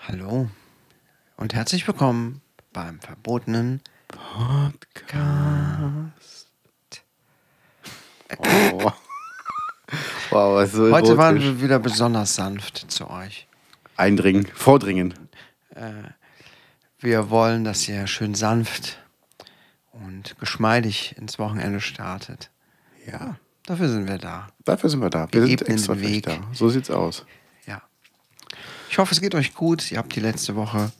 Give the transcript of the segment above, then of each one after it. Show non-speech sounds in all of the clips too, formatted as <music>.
Hallo und herzlich willkommen beim verbotenen Podcast. Oh. Wow, so Heute waren wir wieder besonders sanft zu euch. Eindringen, vordringen. Wir wollen, dass ihr schön sanft und geschmeidig ins Wochenende startet. Ja, Dafür sind wir da. dafür sind wir da. Wir Wir sind extra den Weg. da. So sieht's aus. Ja. Ich hoffe, es geht euch gut. Ihr habt die letzte Woche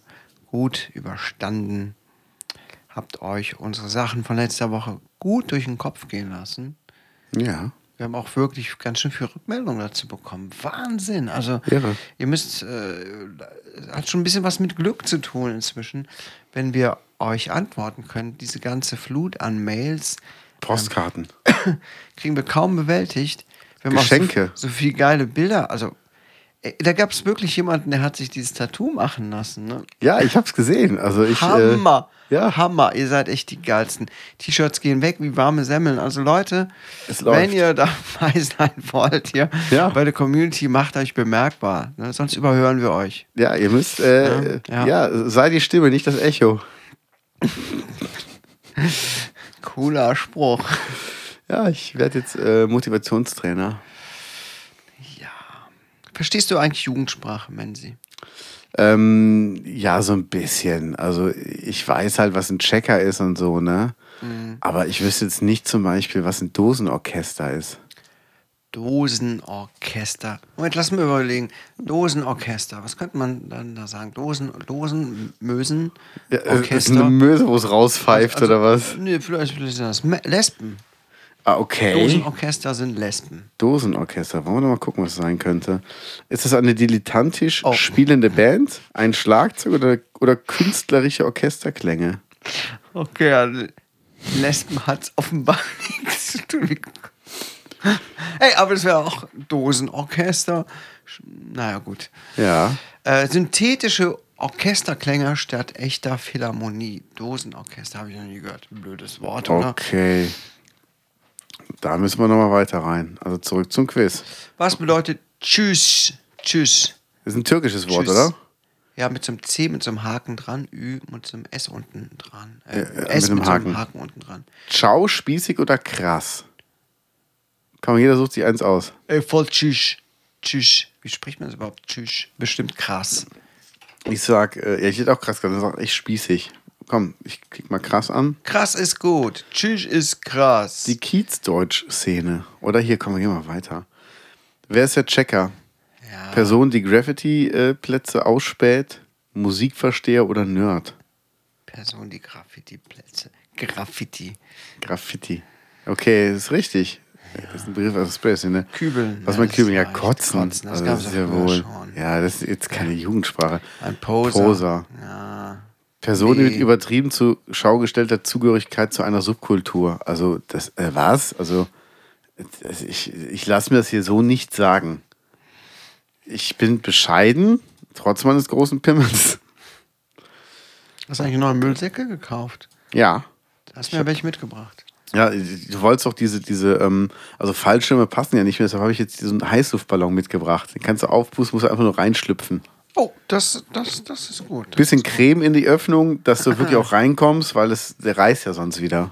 gut überstanden. Habt euch unsere Sachen von letzter Woche gut durch den Kopf gehen lassen. Ja. Wir haben auch wirklich ganz schön viel Rückmeldung dazu bekommen. Wahnsinn. Also, Irre. ihr müsst, äh, hat schon ein bisschen was mit Glück zu tun inzwischen, wenn wir euch antworten können. Diese ganze Flut an Mails Postkarten. <coughs> kriegen wir kaum bewältigt. Wir haben Geschenke. So, so viele geile Bilder. Also, da gab es wirklich jemanden, der hat sich dieses Tattoo machen lassen. Ne? Ja, ich hab's gesehen. Also ich. Hammer. Äh, ja. Hammer. Ihr seid echt die geilsten. T-Shirts gehen weg wie warme Semmeln. Also Leute, wenn ihr dabei <laughs> sein wollt hier Ja. bei der Community, macht euch bemerkbar. Ne? Sonst überhören wir euch. Ja, ihr müsst. Äh, Ja, ja, ja. sei die Stimme, nicht das Echo. Cooler Spruch. Ja, ich werde jetzt äh, Motivationstrainer. Verstehst du eigentlich Jugendsprache, Menzi? Ähm, ja, so ein bisschen. Also ich weiß halt, was ein Checker ist und so, ne? Mhm. Aber ich wüsste jetzt nicht zum Beispiel, was ein Dosenorchester ist. Dosenorchester. Moment, lass mir überlegen. Dosenorchester. Was könnte man dann da sagen? Dosen, Dosen, Mösen, Ja, äh, ist Orchester. eine Möse, wo es rauspfeift Also- oder was? Nee, vielleicht, vielleicht sind das Lesben. Ah, okay. Dosenorchester sind Lesben. Dosenorchester. Wollen wir mal gucken, was es sein könnte. Ist das eine dilettantisch Oh. spielende Band, ein Schlagzeug oder, oder künstlerische Orchesterklänge? Okay, also Lesben hat es offenbar <laughs> nichts zu tun. Ey, aber es wäre auch Dosenorchester. Naja, gut. Ja. Äh, synthetische Orchesterklänge statt echter Philharmonie. Dosenorchester habe ich noch nie gehört. Blödes Wort, oder? Okay. Da müssen wir nochmal weiter rein. Also zurück zum Quiz. Was bedeutet Tschüss? Tschüss. Das ist ein türkisches Wort, Tschüss. oder? Ja, mit so einem C, mit so einem Haken dran, Ü mit so einem S unten dran. Äh, ja, S mit einem mit, so einem Haken. Haken unten dran. Ciao, spießig oder krass? Komm, jeder sucht sich eins aus. Ey, voll Tschüss. Tschüss. Wie spricht man das überhaupt? Tschüss. Bestimmt krass. Ich sag, äh, ja, ich hätte auch krass gesagt, ich sag echt spießig. Komm, ich klick mal krass an. Krass ist gut. Tschüss ist krass. Die Kiezdeutsch-Szene. Oder hier, komm, wir gehen mal weiter. Wer ist der Checker? ja. Person, die Graffiti-Plätze ausspäht, Musikversteher oder Nerd? Person, die Graffiti-Plätze. Graffiti. Graffiti. Okay, ist richtig. Das ist ein Begriff aus Space, ne? Kübeln. Was Ja, mein das Kübeln? Ja, kotzen. Kotzen, das also, gab's das ist ja wohl. schon. Ja, das ist jetzt keine Jugendsprache. Ein Poser. Poser. Ja. Person Nee. mit übertrieben zu Schau gestellter Zugehörigkeit zu einer Subkultur. Also, das, äh, was? Also, das- ich, ich lasse mir das hier so nicht sagen. Ich bin bescheiden, trotz meines großen Pimmels. Hast du eigentlich neue Müllsäcke gekauft? Ja. Hast mir welche mitgebracht? Ja, du wolltest doch diese, diese, ähm, also Fallschirme passen ja nicht mehr, deshalb habe ich jetzt diesen Heißluftballon mitgebracht. Den kannst du aufpusten, musst du einfach nur reinschlüpfen. Oh, das, das, das ist gut. Bisschen Creme in die Öffnung, dass du wirklich <laughs> auch reinkommst, weil es, der reißt ja sonst wieder.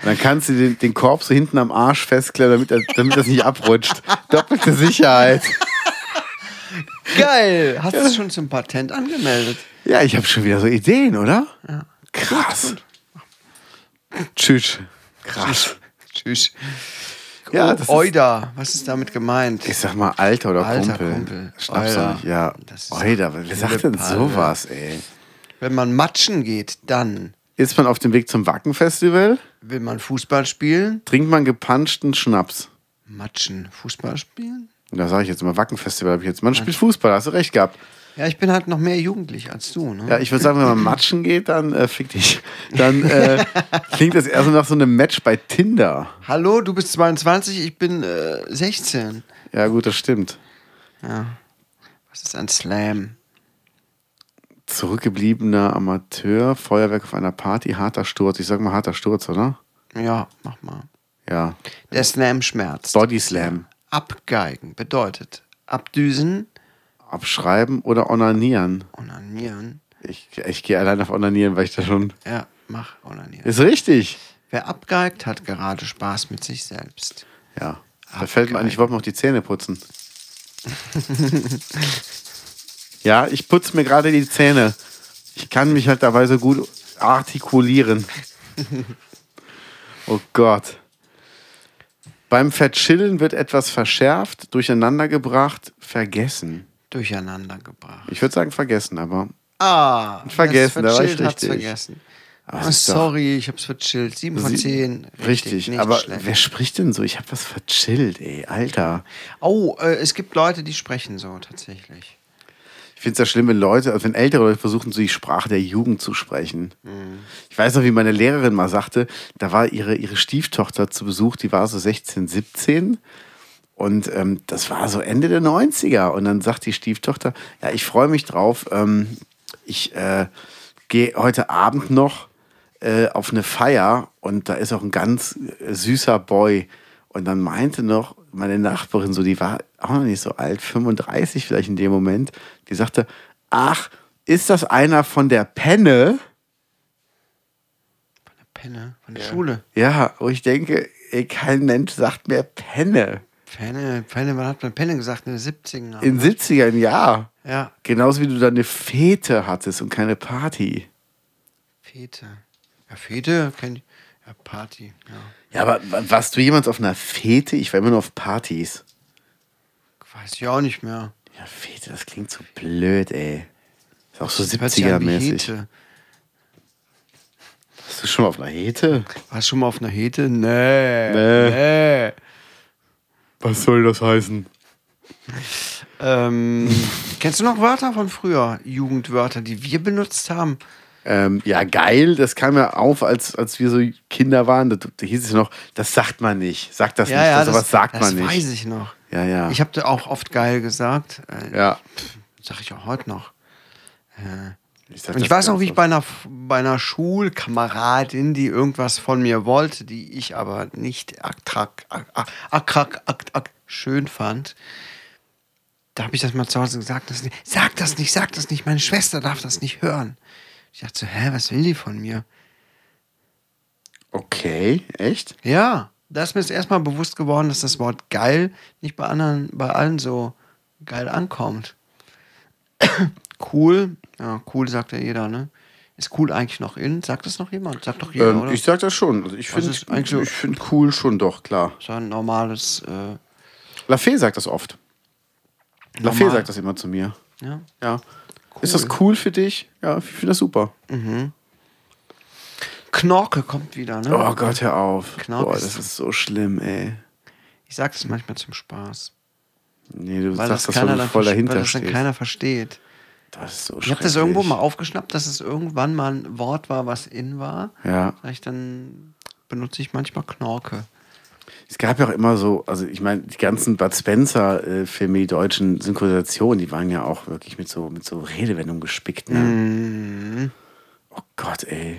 Und dann kannst du den, den Korb so hinten am Arsch festklemmen, damit, er- damit das nicht abrutscht. <laughs> Doppelte Sicherheit. Geil! Hast du es schon zum Patent angemeldet? Ja, ich habe schon wieder so Ideen, oder? Krass. Tschüss. Krass. Tschüss. Ja, das Oida, was ist damit gemeint? Ich sag mal Alter oder Alter Kumpel. Kumpel. Schnappst du nicht? Ja. Oida, wer sagt denn sowas, ey? Wenn man matschen geht, dann Ist man auf dem Weg zum Wacken-Festival? will man Fußball spielen. Trinkt man gepanschten Schnaps? Matschen, Fußball spielen? Da sage ich jetzt mal Wacken-Festival. hab ich jetzt. Man spielt Fußball, hast du recht gehabt. Ja, ich bin halt noch mehr jugendlich als du, ne? Ja, ich würde sagen, wenn man matschen geht, dann äh, fick dich. Dann äh, <laughs> klingt das erst nach so einem Match bei Tinder. Hallo, du bist 22, ich bin äh, 16. Ja, gut, das stimmt. Ja. Was ist ein Slam? Zurückgebliebener Amateur, Feuerwerk auf einer Party, harter Sturz. Ich sag mal harter Sturz, oder? Ja, mach mal. Ja. Der Slam schmerzt. Body Slam. Abgeigen bedeutet abdüsen, Abschreiben oder onanieren. onanieren. Ich, ich gehe allein auf onanieren, weil ich da schon. Ja, mach onanieren. Ist richtig. Wer abgeigt, hat gerade Spaß mit sich selbst. Ja. Da fällt mir ein, ich wollte noch die Zähne putzen. <laughs> ja, ich putze mir gerade die Zähne. Ich kann mich halt dabei so gut artikulieren. <laughs> oh Gott. Beim Verchillen wird etwas verschärft, durcheinandergebracht, vergessen. Durcheinander gebracht. Ich würde sagen vergessen, aber Ah, Vergessen, da war ich richtig. vergessen. Aber es doch- sorry, ich hab's verchillt. Sieben von zehn. richtig. nicht aber schlecht. wer spricht denn so? Ich habe was verchillt, ey, Alter. Oh, äh, es gibt Leute, die sprechen so tatsächlich. Ich finde es ja schlimm, wenn Leute, also wenn ältere Leute versuchen, so die Sprache der Jugend zu sprechen. Ich weiß noch, wie meine Lehrerin mal sagte, da war ihre, ihre Stieftochter zu Besuch, die war so 16, 17. Und ähm, das war so Ende der 90er. Und dann sagt die Stieftochter, ja, ich freue mich drauf. Ähm, ich äh, gehe heute Abend noch äh, auf eine Feier und da ist auch ein ganz äh, süßer Boy. Und dann meinte noch meine Nachbarin, so, die war auch noch nicht so alt, 35 vielleicht in dem Moment, die sagte, ach, ist das einer von der Penne? Von der Penne, von der Schule. Ja, wo ich denke, ey, kein Mensch sagt mehr Penne. Penne, Penne, wann hat man Penne gesagt? In den 70ern. In 70ern, ja. ja, Genauso wie du da eine Fete hattest und keine Party. Fete. Ja, Fete kenn ich. Ja, Party, ja. Ja, aber wa- warst du jemals auf einer Fete? Ich war immer nur auf Partys. Weiß ich auch nicht mehr. Ja, Fete, das klingt so blöd, ey. Ist auch so Hört sich an wie 70er-mäßig. Hete. Hast du schon mal auf einer Hete? Warst du schon mal auf einer Hete? Nee. Nee. nee. Was soll das heißen? Ähm, <laughs> kennst du noch Wörter von früher? Jugendwörter, die wir benutzt haben? Ähm, ja, geil, das kam ja auf, als, als wir so Kinder waren. Da, da hieß es noch, das sagt man nicht. Sagt das nicht. das, sowas sagt das man nicht. weiß ich noch. Ja, ja. Ich habe auch oft geil gesagt. Äh, ja. Sag ich auch heute noch. Sag Und ich weiß noch, wie ich bei einer, bei einer Schulkameradin, die irgendwas von mir wollte, die ich aber nicht attrak, ak, ak, ak, ak, ak, schön fand, da habe ich das mal zu Hause gesagt, das nicht, sag das nicht, sag das nicht, meine Schwester darf das nicht hören. Ich dachte so, hä, was will die von mir? Okay, echt? Ja, da ist mir jetzt erstmal bewusst geworden, dass das Wort geil nicht bei anderen, bei allen so geil ankommt. <coughs> cool, ja, cool sagt ja jeder, ne? Ist cool eigentlich noch in? Sagt das noch jemand? Sagt doch jeder, Ähm, oder? ich sag das schon. Also ich finde ist eigentlich so- ich find cool schon doch, klar. so ein normales, äh, Lafay sagt das oft. Lafay Normal. sagt das immer zu mir. ja. Ja. Ist das cool für dich? Ja, ich finde das super. Knorke kommt wieder, ne? Oh Gott, hör auf. Knorke Boah, das ist so schlimm, ey. Ich sag das manchmal zum Spaß. Nee, du Weil das, sagst das, dann, du voll dahinter weil das dann keiner versteht. Das ist so Ich habe das irgendwo mal aufgeschnappt, dass es irgendwann mal ein Wort war, was in war. Ja. Vielleicht dann benutze ich manchmal Knorke. Es gab ja auch immer so, also ich meine, die ganzen Bud Spencer-Filme, die deutschen Synchronisationen, die waren ja auch wirklich mit so, mit so Redewendungen gespickt. Ne? Mhm. Oh Gott, ey.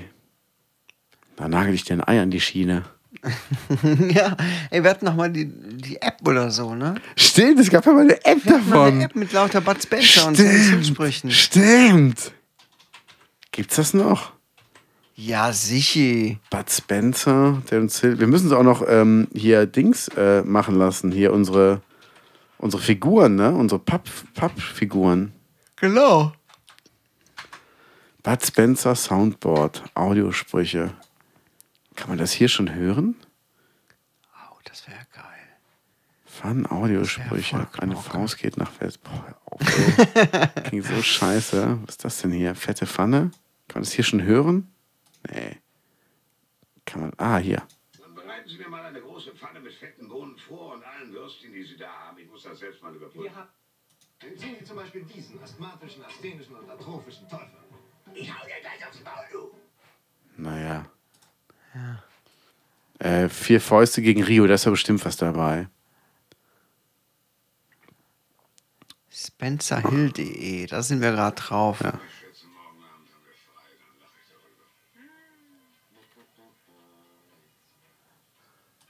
Da nagel ich dir ein Ei an die Schiene. <laughs> ja, ey, wir hatten noch mal die, die App oder so, ne? Stimmt, es gab ja mal eine App Wir mal davon. eine App mit lauter Bud Spencer und so Synchronsprüchen. Stimmt. Gibt's das noch? Ja, sicher. Bud Spencer, der uns hilft. Wir müssen es auch noch ähm, hier Dings äh, machen lassen. Hier unsere, unsere Figuren, ne? Unsere Papp- Pappfiguren. Genau. Bud Spencer Soundboard, Audiosprüche. Kann man das hier schon hören? Oh, das wäre geil. Fun Audiosprüche. voll Eine. Faust geht nach West. Boah, ey. <laughs> Klingt so scheiße. Was ist das denn hier? Fette Pfanne? Kann man das hier schon hören? Nee. Kann man. Ah, hier. Dann bereiten Sie mir mal eine große Pfanne mit fetten Bohnen vor und allen Würstchen, die Sie da haben. Ich muss das selbst mal überprüfen. Sehen Sie zum Beispiel diesen asthmatischen, asthenischen und atrophischen Teufel. Ich hau dir gleich aufs Maul, du! Naja. Äh, vier Fäuste gegen Rio, da ist ja bestimmt was dabei. SpencerHill.de, da sind wir gerade drauf. Ja.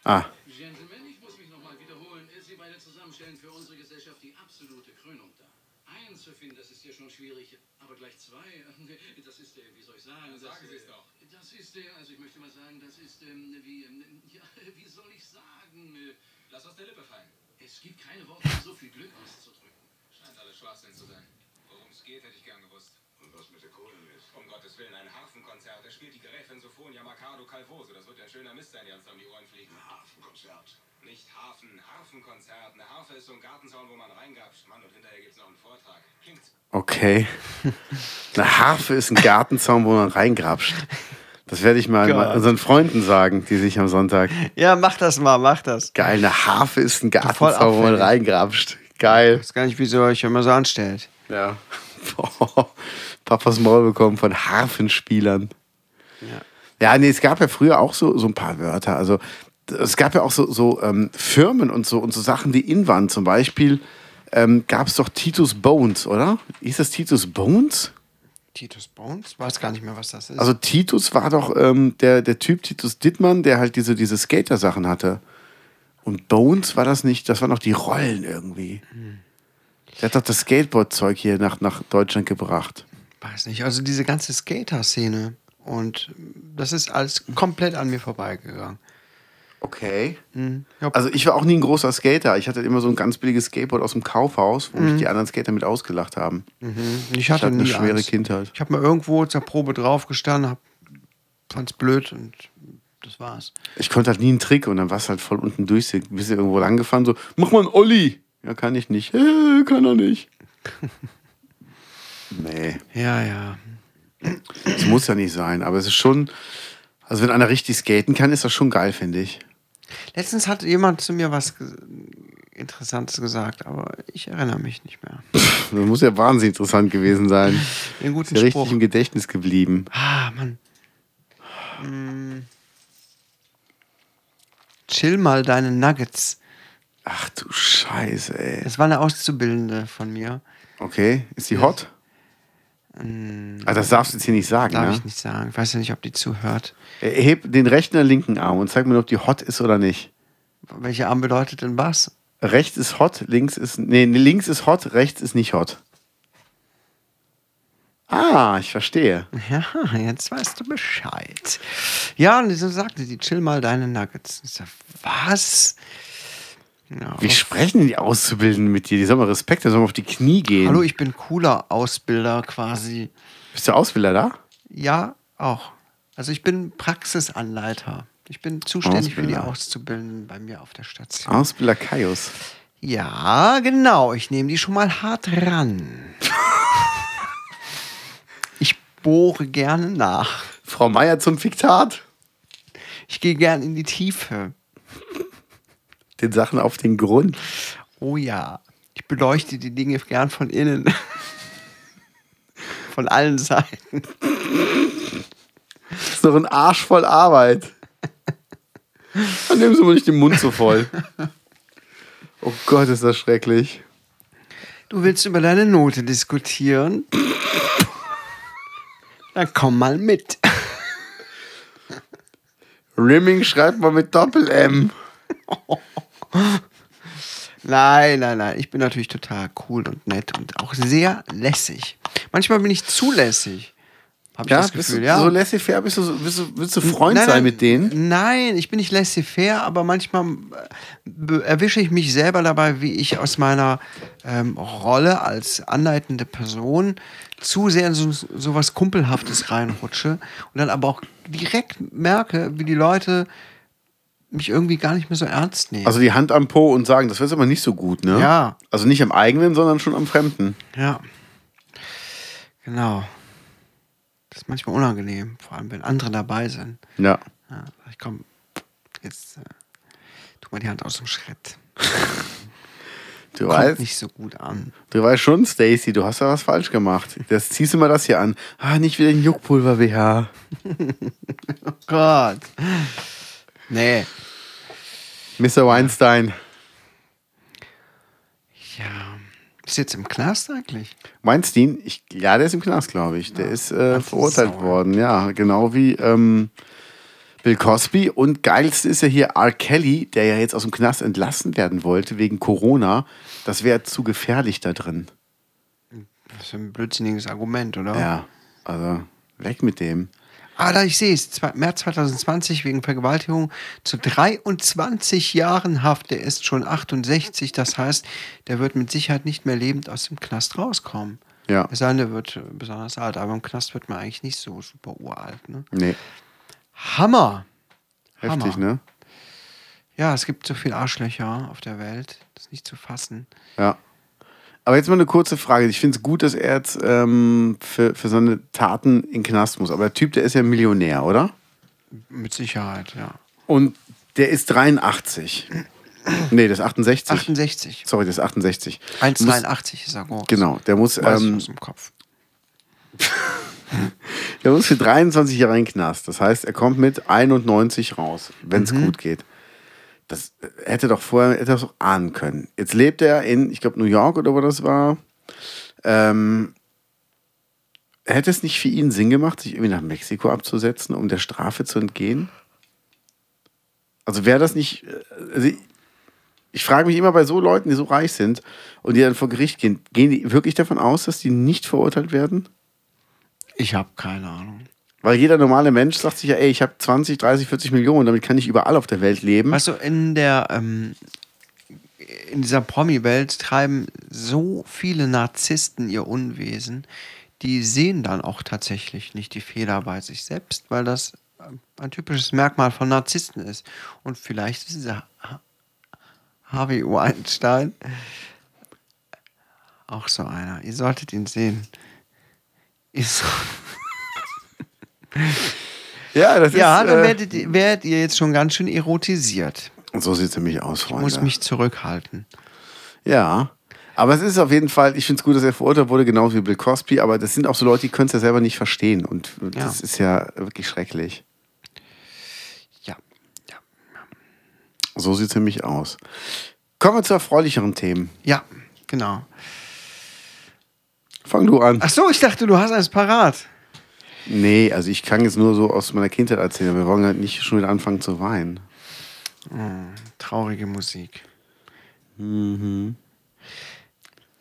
Ah, Calvoso. Das wird ja ein schöner Mist sein, die uns um die Ohren fliegen. Hafenkonzert. Nicht Hafen, Harfenkonzert. Eine Harfe ist so ein Gartenzaun, wo man reingapscht. Mann, und hinterher gibt's noch einen Vortrag. Klingt okay. <laughs> Eine Harfe ist ein Gartenzaun, wo man reingrapscht. Das werde ich mal Gott. unseren Freunden sagen, die sich am Sonntag. Ja, mach das mal, mach das. Geil, eine Harfe ist ein Gartenzaun, wo man reingrapscht. Geil. Ich weiß gar nicht, wieso ihr euch immer so anstellt. Ja. <laughs> Boah, Papas Maul bekommen von Harfenspielern. Ja. Ja, nee, es gab ja früher auch so, so ein paar Wörter. Also es gab ja auch so, so ähm, Firmen und so und so Sachen, die in waren. Zum Beispiel ähm, gab es doch Titus Bones, oder? Hieß das Titus Bones? Titus Bones? Weiß gar nicht mehr, was das ist. Also Titus war doch ähm, der, der Typ Titus Dittmann, der halt diese, diese Skater-Sachen hatte. Und Bones war das nicht, das waren doch die Rollen irgendwie. Der hat doch das Skateboard-Zeug hier nach, nach Deutschland gebracht. weiß nicht. Also diese ganze Skater-Szene. Und das ist alles komplett an mir vorbeigegangen. Okay. Ja, Also ich war auch nie ein großer Skater. Ich hatte immer so ein ganz billiges Skateboard aus dem Kaufhaus, wo mich die anderen Skater mit ausgelacht haben. ich hatte, hatte eine schwere Angst. Kindheit. Ich habe mal irgendwo zur Probe draufgestanden, hab, fand's blöd und das war's. Ich konnte halt nie einen Trick und dann war es halt voll unten durch. Bist du irgendwo lang gefahren, so, mach mal einen Olli. Ja, kann ich nicht. Äh, <laughs> kann er nicht. <laughs> nee, Ja, ja. Das muss ja nicht sein. Aber es ist schon, also wenn einer richtig skaten kann, ist das schon geil, finde ich. Letztens hat jemand zu mir was Interessantes gesagt, aber ich erinnere mich nicht mehr. Das muss ja wahnsinnig interessant gewesen sein. <laughs> Den guten Ist ja Spruch. richtig im Gedächtnis geblieben. Ah, Mann. Mm. Chill mal deine Nuggets. Ach du Scheiße, ey. Das war eine Auszubildende von mir. Okay, ist die hot? Ah, das darfst du jetzt hier nicht sagen, Darf ne? ich nicht sagen. Ich weiß ja nicht, ob die zuhört. Heb den rechten oder linken Arm und zeig mir, ob die hot ist oder nicht. Welcher Arm bedeutet denn was? Rechts ist hot, links ist. Nee, nee, links ist hot, rechts ist nicht hot. Ah, ich verstehe. Ja, jetzt weißt du Bescheid. Ja, und so sagte sie, chill mal deine Nuggets. Ich sag, was? Ja, Wie sprechen die Auszubildenden mit dir? Die sollen mal Respekt, die sollen auf die Knie gehen. Hallo, ich bin cooler Ausbilder quasi. Bist du Ausbilder da? Ja, auch. Also ich bin Praxisanleiter. Ich bin zuständig für die Ausbilder. Auszubildenden bei mir auf der Station. Ausbilder Kaius. Ja, genau. Ich nehme die schon mal hart ran. ich bohre gerne nach. Frau Meier zum Fiktat. Ich gehe gern in die Tiefe. Den Sachen auf den Grund. Oh ja. Ich beleuchte die Dinge gern von innen. <laughs> von allen Seiten. Das ist doch ein Arsch voll Arbeit. Dann nehmen Sie mal nicht den Mund so voll. Oh Gott, ist das schrecklich. Du willst über deine Note diskutieren? Dann komm mal mit. Rimming schreibt mal mit Doppel-M. <laughs> <laughs> Nein, nein, nein. Ich bin natürlich total cool und nett und auch sehr lässig. Manchmal bin ich zu lässig. Hab ich Ja, das bist Gefühl, du ja. so laissez-faire? Bist du, so- willst du, willst du Freund Nein, sein nein, mit denen? Nein, ich bin nicht laissez-faire, aber manchmal äh, erwische ich mich selber dabei, wie ich aus meiner ähm, Rolle als anleitende Person zu sehr in so, so was Kumpelhaftes reinrutsche und dann aber auch direkt merke, wie die Leute mich irgendwie gar nicht mehr so ernst nehmen. Also die Hand am Po und sagen, das wäre aber nicht so gut, ne? Ja. Also nicht am eigenen, sondern schon am Fremden. ja. Genau. Das ist manchmal unangenehm, vor allem wenn andere dabei sind. Ja. Ja, ich komm, jetzt äh, tu mal die Hand aus dem Schritt. <laughs> Du kommt weißt, nicht so gut an. du weißt schon, Stacy, du hast da was falsch gemacht. Das ziehst du mal das hier an. Ah, nicht wieder ein Juckpulver BH. <laughs> Gott. Nee. Mr. Weinstein. Ja. Ist jetzt im Knast eigentlich? Weinstein, ich, ja, der ist im Knast, glaube ich. Der ist äh, verurteilt Sau. worden, ja, genau wie ähm, Bill Cosby. Und geilste ist ja hier R. Kelly, der ja jetzt aus dem Knast entlassen werden wollte wegen Corona. Das wäre zu gefährlich da drin. Das ist ein blödsinniges Argument, oder? Ja, also weg mit dem. Ah, da ich sehe es. März 2020 wegen Vergewaltigung zu 23 Jahren Haft. Der ist schon 68. Das heißt, der wird mit Sicherheit nicht mehr lebend aus dem Knast rauskommen. Ja. Es sei denn, der wird besonders alt. Aber im Knast wird man eigentlich nicht so super uralt. Ne? Nee, Hammer. heftig, Hammer. ne? Ja, es gibt so viele Arschlöcher auf der Welt. Das ist nicht zu fassen. Ja. Aber jetzt mal eine kurze Frage. Ich finde es gut, dass er jetzt ähm, für, für seine Taten in den Knast muss. Aber der Typ, der ist ja Millionär, oder? Mit Sicherheit, ja. Und der ist 83. Nee, das ist 68. 68. Sorry, das ist 68. 1,83 ist er groß. Genau, der muss, Weiß ich ähm, aus dem Kopf. <laughs> der muss für 23 Jahre in den Knast. Das heißt, er kommt mit 91 raus, wenn es gut geht. Das äh, hätte doch vorher hätte doch ahnen können. Jetzt lebt er in, ich glaube, New York oder wo das war. Ähm, hätte es nicht für ihn Sinn gemacht, sich irgendwie nach Mexiko abzusetzen, um der Strafe zu entgehen? Also wäre das nicht. äh, Also ich, ich frage mich immer bei so Leuten, die so reich sind und die dann vor Gericht gehen, gehen die wirklich davon aus, dass die nicht verurteilt werden? Ich habe keine Ahnung. Weil jeder normale Mensch sagt sich ja, ey, ich habe 20, 30, 40 Millionen, damit kann ich überall auf der Welt leben. Weißt du, in der ähm, in dieser Promi-Welt treiben so viele Narzissten ihr Unwesen, die sehen dann auch tatsächlich nicht die Fehler bei sich selbst, weil das ähm, ein typisches Merkmal von Narzissten ist. Und vielleicht ist dieser Ha- Harvey Weinstein auch so einer. Ihr solltet ihn sehen. Ist so Ja, das ja, ist. dann äh, werdet, ihr- werdet ihr jetzt schon ganz schön erotisiert. so sieht es nämlich aus, Ich Freunde. muss mich zurückhalten. ja. Aber es ist auf jeden Fall, ich finde es gut, dass er verurteilt wurde, genauso wie Bill Cosby, aber das sind auch so Leute, die können es ja selber nicht verstehen. Und das Ja. ist ja wirklich schrecklich. Ja. Ja. So sieht es nämlich aus. Kommen wir zu erfreulicheren Themen. Ja, genau. Fang du an. Ach so, ich dachte, du hast eins parat. Nee, also ich kann jetzt nur so aus meiner Kindheit erzählen. Wir wollen halt nicht schon wieder anfangen zu weinen. Traurige Musik.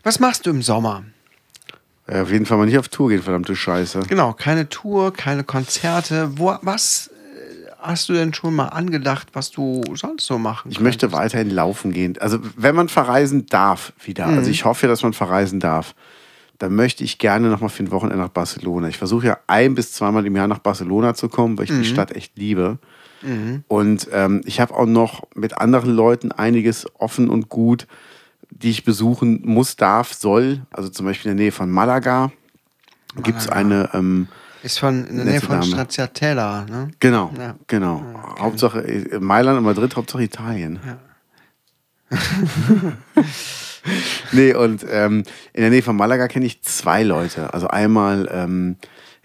Was machst du im Sommer? Ja, Äh, auf jeden Fall mal nicht auf Tour gehen, verdammte Scheiße. Genau, keine Tour, keine Konzerte. Wo, was äh, hast du denn schon mal angedacht, was du sonst so machen Ich möchte könntest? weiterhin laufen gehen. Also, wenn man verreisen darf, wieder, also ich hoffe, dass man verreisen darf, dann möchte ich gerne nochmal für ein Wochenende nach Barcelona. Ich versuche ja ein bis zweimal im Jahr nach Barcelona zu kommen, weil ich die Stadt echt liebe. Und ähm, ich habe auch noch mit anderen Leuten einiges offen und gut, die ich besuchen muss, darf, soll. Also zum Beispiel in der Nähe von Malaga gibt es eine. Ähm, Ist von in der Nähe von. Stracciatella, ne? Genau, Ja. genau. Hauptsache äh, Mailand und Madrid, Hauptsache Italien. <laughs> <laughs> <laughs> nee, und ähm, in der Nähe von Malaga kenne ich zwei Leute. Also einmal ähm,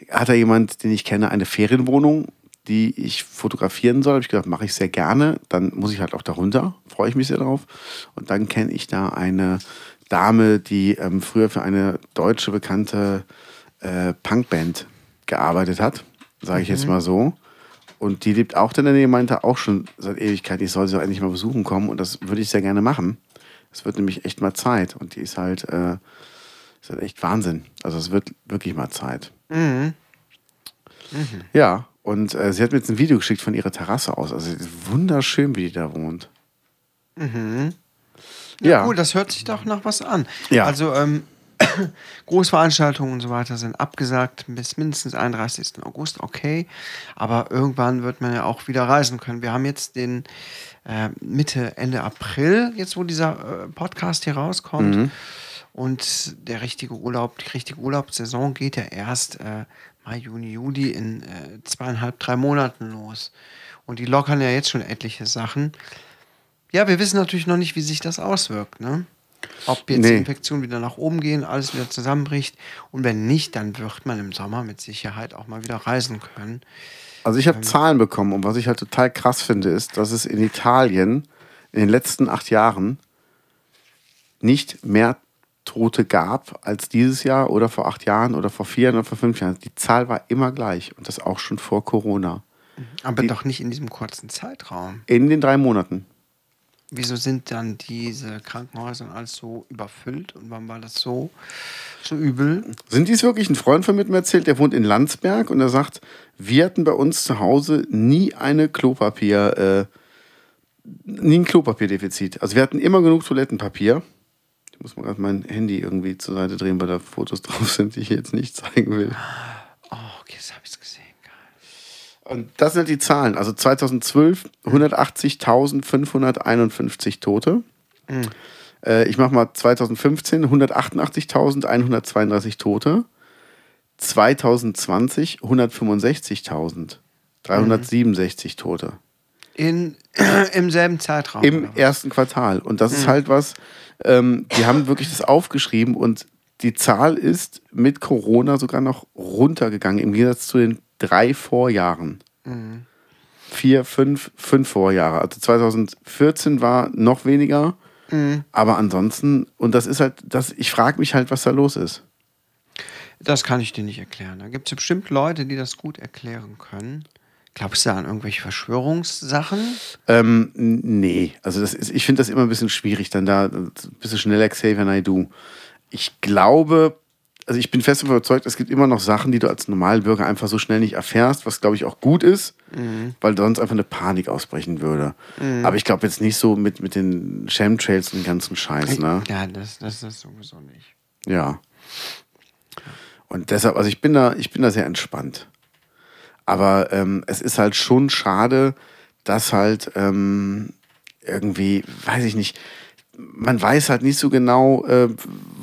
hat da jemand, den ich kenne, eine Ferienwohnung, die ich fotografieren soll. Habe ich gedacht, mache ich sehr gerne. Dann muss ich halt auch darunter, freue ich mich sehr drauf. Und dann kenne ich da eine Dame, die ähm, früher für eine deutsche bekannte äh, Punkband gearbeitet hat, sage ich jetzt mal so. Und die lebt auch in der Nähe, meinte auch schon seit Ewigkeit, ich soll sie endlich mal besuchen kommen. Und das würde ich sehr gerne machen. Es wird nämlich echt mal Zeit. Und die ist halt, äh, ist halt echt Wahnsinn. Also es wird wirklich mal Zeit. Ja, und äh, sie hat mir jetzt ein Video geschickt von ihrer Terrasse aus. Also es ist wunderschön, wie die da wohnt. Ja, Cool, das hört sich doch nach was an. Ja. Also, ähm, <coughs> Großveranstaltungen und so weiter sind abgesagt bis mindestens 31. August, okay. Aber irgendwann wird man ja auch wieder reisen können. Wir haben jetzt den äh, Mitte, Ende April, jetzt wo dieser äh, Podcast hier rauskommt. Mhm. Und der richtige Urlaub, die richtige Urlaubssaison geht ja erst äh, Mai, Juni, Juli in äh, zweieinhalb, drei Monaten los. Und die lockern ja jetzt schon etliche Sachen. Ja, wir wissen natürlich noch nicht, wie sich das auswirkt, ne? ob jetzt Nee. die Infektionen wieder nach oben gehen, alles wieder zusammenbricht. Und wenn nicht, dann wird man im Sommer mit Sicherheit auch mal wieder reisen können. Also ich habe Zahlen bekommen und was ich halt total krass finde, ist, dass es in Italien in den letzten acht Jahren nicht mehr Tote gab als dieses Jahr oder vor acht Jahren oder vor vier Jahren oder vor fünf Jahren. Die Zahl war immer gleich und das auch schon vor Corona. Aber Die- doch nicht in diesem kurzen Zeitraum. In den drei Monaten. Wieso sind dann diese Krankenhäuser und alles so überfüllt? Und wann war das so, so übel? Sind dies wirklich ein Freund von mir hat mir erzählt, der wohnt in Landsberg und er sagt, wir hatten bei uns zu Hause nie eine Klopapier, äh, nie ein Klopapierdefizit. Also wir hatten immer genug Toilettenpapier. Ich muss mal gerade mein Handy irgendwie zur Seite drehen, weil da Fotos <laughs> drauf sind, die ich jetzt nicht zeigen will. Oh, okay, das habe ich. Und das sind die Zahlen. Also 2012 180.551 Tote. Äh, ich mache mal 2015 188.132 Tote. 2020 165.367 Tote. In, <clears throat> Im selben Zeitraum. Im ersten Quartal. Und das ist halt was, ähm, die haben wirklich das aufgeschrieben und die Zahl ist mit Corona sogar noch runtergegangen, im Gegensatz zu den drei Vorjahren. Vier, fünf, fünf Vorjahre. Also 2014 war noch weniger, aber ansonsten, und das ist halt, das, ich frage mich halt, was da los ist. Das kann ich dir nicht erklären. Da gibt es bestimmt Leute, die das gut erklären können. Glaubst du an irgendwelche Verschwörungssachen? Ähm, nee, also das ist, ich finde das immer ein bisschen schwierig, dann da ein bisschen schneller Xavier Naidoo. Ich glaube, also ich bin fest überzeugt, es gibt immer noch Sachen, die du als Normalbürger einfach so schnell nicht erfährst, was glaube ich auch gut ist, weil sonst einfach eine Panik ausbrechen würde. Aber ich glaube jetzt nicht so mit, mit den Chemtrails und den ganzen Scheiß, ne? Ja, das, das ist sowieso nicht. Ja. Und deshalb, also ich bin da, ich bin da sehr entspannt. Aber ähm, es ist halt schon schade, dass halt ähm, irgendwie, weiß ich nicht, man weiß halt nicht so genau, äh,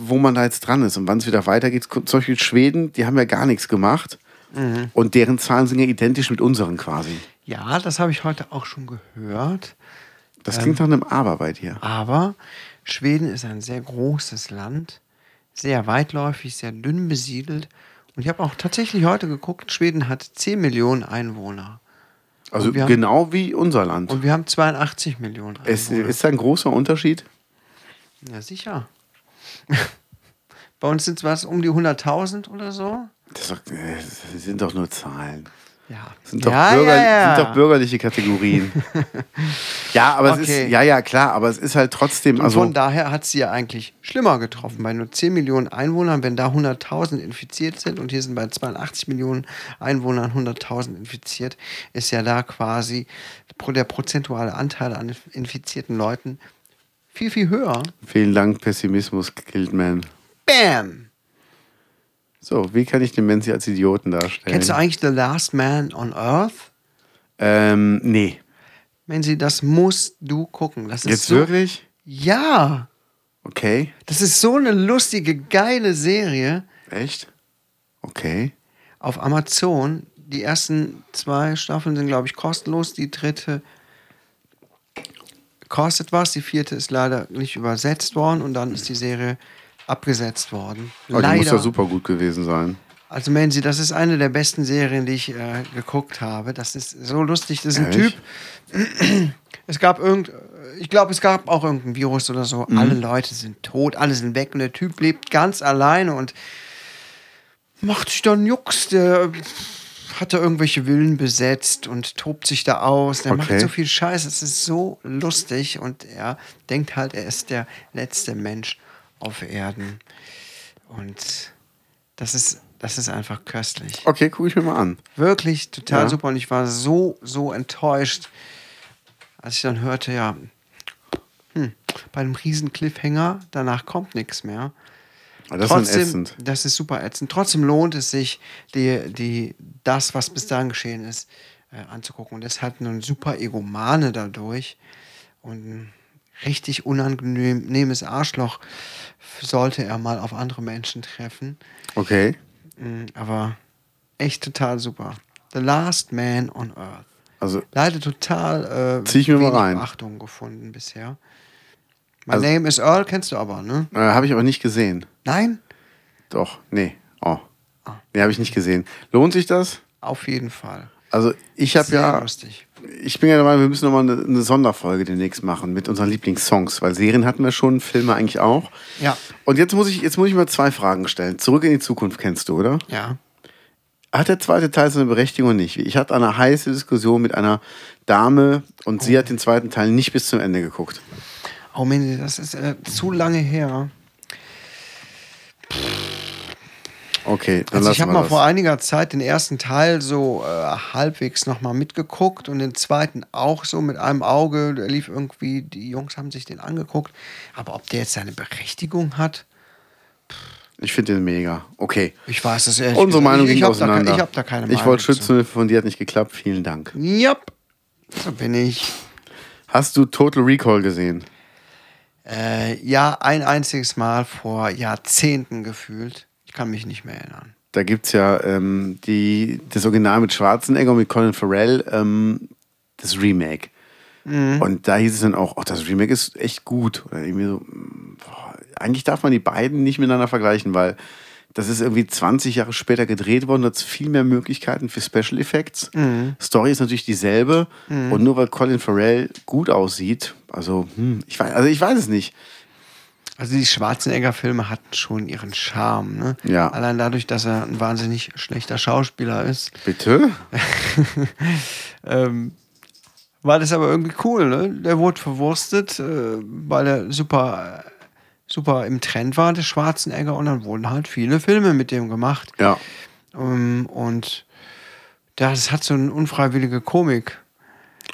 wo man da jetzt dran ist und wann es wieder weitergeht. Zum Beispiel Schweden, die haben ja gar nichts gemacht. Und deren Zahlen sind ja identisch mit unseren quasi. Ja, das habe ich heute auch schon gehört. Das klingt nach einem Aber bei dir. Aber Schweden ist ein sehr großes Land, sehr weitläufig, sehr dünn besiedelt. Und ich habe auch tatsächlich heute geguckt, Schweden hat 10 Millionen Einwohner. Also wir haben- genau wie unser Land. Und wir haben 82 Millionen Es, Einwohner. ist da ein großer Unterschied? ja, sicher. <laughs> Bei uns sind es was um die 100.000 oder so. Das, doch, äh, das sind doch nur Zahlen. Ja. Das sind doch, ja, Bürger, ja. Sind doch bürgerliche Kategorien. <laughs> ja, aber es Okay. ist, ja, ja, klar, aber es ist halt trotzdem, Und also, von daher hat sie ja eigentlich schlimmer getroffen. Bei nur 10 Millionen Einwohnern, wenn da 100.000 infiziert sind und hier sind bei 82 Millionen Einwohnern 100.000 infiziert, ist ja da quasi der prozentuale Anteil an infizierten Leuten viel, viel höher. vielen Dank, Pessimismus, Guildman. Bam! So, wie kann ich den Menzi als Idioten darstellen? Kennst du eigentlich The Last Man on Earth? Ähm, nee. Menzi, das musst du gucken. Das ist Jetzt so, wirklich? Ja, Okay. das ist so eine lustige, geile Serie. Echt? Okay. auf Amazon. Die ersten zwei Staffeln sind, glaube ich, kostenlos. Die dritte kostet was. Die vierte ist leider nicht übersetzt worden und dann ist die Serie abgesetzt worden. Aber die muss ja leider. super gut gewesen sein. Also Menzi, das ist eine der besten Serien, die ich äh, geguckt habe. Das ist so lustig. Das ist ein Ehrlich? Typ. <clears throat> Es gab irgend, ich glaube, es gab auch irgendein Virus oder so. Mhm. Alle Leute sind tot, alle sind weg und der Typ lebt ganz alleine und macht sich dann Jux. Der hat da irgendwelche Villen besetzt und tobt sich da aus. Der Okay. macht so viel Scheiß. Es ist so lustig und er denkt halt, er ist der letzte Mensch auf Erden. Und das ist, das ist einfach köstlich. Okay, gucke ich mir mal an. Wirklich total Ja. super. Und ich war so, so enttäuscht, als ich dann hörte, ja, hm, bei einem riesen Cliffhanger, danach kommt nichts mehr. Das ist dann ätzend. Das ist super ätzend. Trotzdem lohnt es sich, die, die, das, was bis dahin geschehen ist, äh, anzugucken. Und es hat ein super Egomane dadurch und ein richtig unangenehmes Arschloch sollte er mal auf andere Menschen treffen. Okay. Mm, Aber echt total super. The Last Man on Earth. Also, Leider total äh, Zieh ich mir mal rein. Beachtung gefunden bisher. My Name is Earl kennst du aber, ne? Äh, habe ich aber nicht gesehen. Nein? Doch, nee. Oh. Nee, habe ich nicht gesehen. Lohnt sich das? Auf jeden Fall. Also ich habe ja, lustig. ich bin ja der Meinung, wir müssen nochmal eine, eine Sonderfolge demnächst machen mit unseren Lieblingssongs, weil Serien hatten wir schon, Filme eigentlich auch. Ja. Und jetzt muss ich, jetzt muss ich mal zwei Fragen stellen. Zurück in die Zukunft kennst du, oder? Ja. Hat der zweite Teil seine Berechtigung nicht? Ich hatte eine heiße Diskussion mit einer Dame und sie hat den zweiten Teil nicht bis zum Ende geguckt. Oh Mensch, das ist äh, zu lange her. Okay, dann Also ich habe mal das. vor einiger Zeit den ersten Teil so äh, halbwegs nochmal mitgeguckt und den zweiten auch so mit einem Auge. Der lief irgendwie, die Jungs haben sich den angeguckt. Aber ob der jetzt seine Berechtigung hat, Ich finde den mega. Okay. ich weiß es ehrlich Unsere Meinung ging ich hab da, auseinander. ke- ich habe da keine Meinung. Ich wollte schützen, von dir hat nicht geklappt. Vielen Dank. Jap, so bin ich. Hast du Total Recall gesehen? Äh, ja, ein einziges Mal vor Jahrzehnten gefühlt. Ich kann mich nicht mehr erinnern. Da gibt es ja ähm, die, das Original mit Schwarzenegger und mit Colin Farrell, ähm, das Remake. Mhm. Und da hieß es dann auch, ach, das Remake ist echt gut. Oder irgendwie so, boah, eigentlich darf man die beiden nicht miteinander vergleichen, weil das ist irgendwie 20 Jahre später gedreht worden, hat viel mehr Möglichkeiten für Special Effects. Mhm. Story ist natürlich dieselbe. Und nur weil Colin Farrell gut aussieht, also, hm, ich weiß, also ich weiß es nicht. Also die Schwarzenegger-Filme hatten schon ihren Charme. Ne? Ja. Allein dadurch, dass er ein wahnsinnig schlechter Schauspieler ist, Bitte? <laughs> ähm, war das aber irgendwie cool. Ne? Der wurde verwurstet, äh, weil er super, super im Trend war, der Schwarzenegger. Und dann wurden halt viele Filme mit dem gemacht. Ja. Ähm, und das hat so eine unfreiwillige Komik.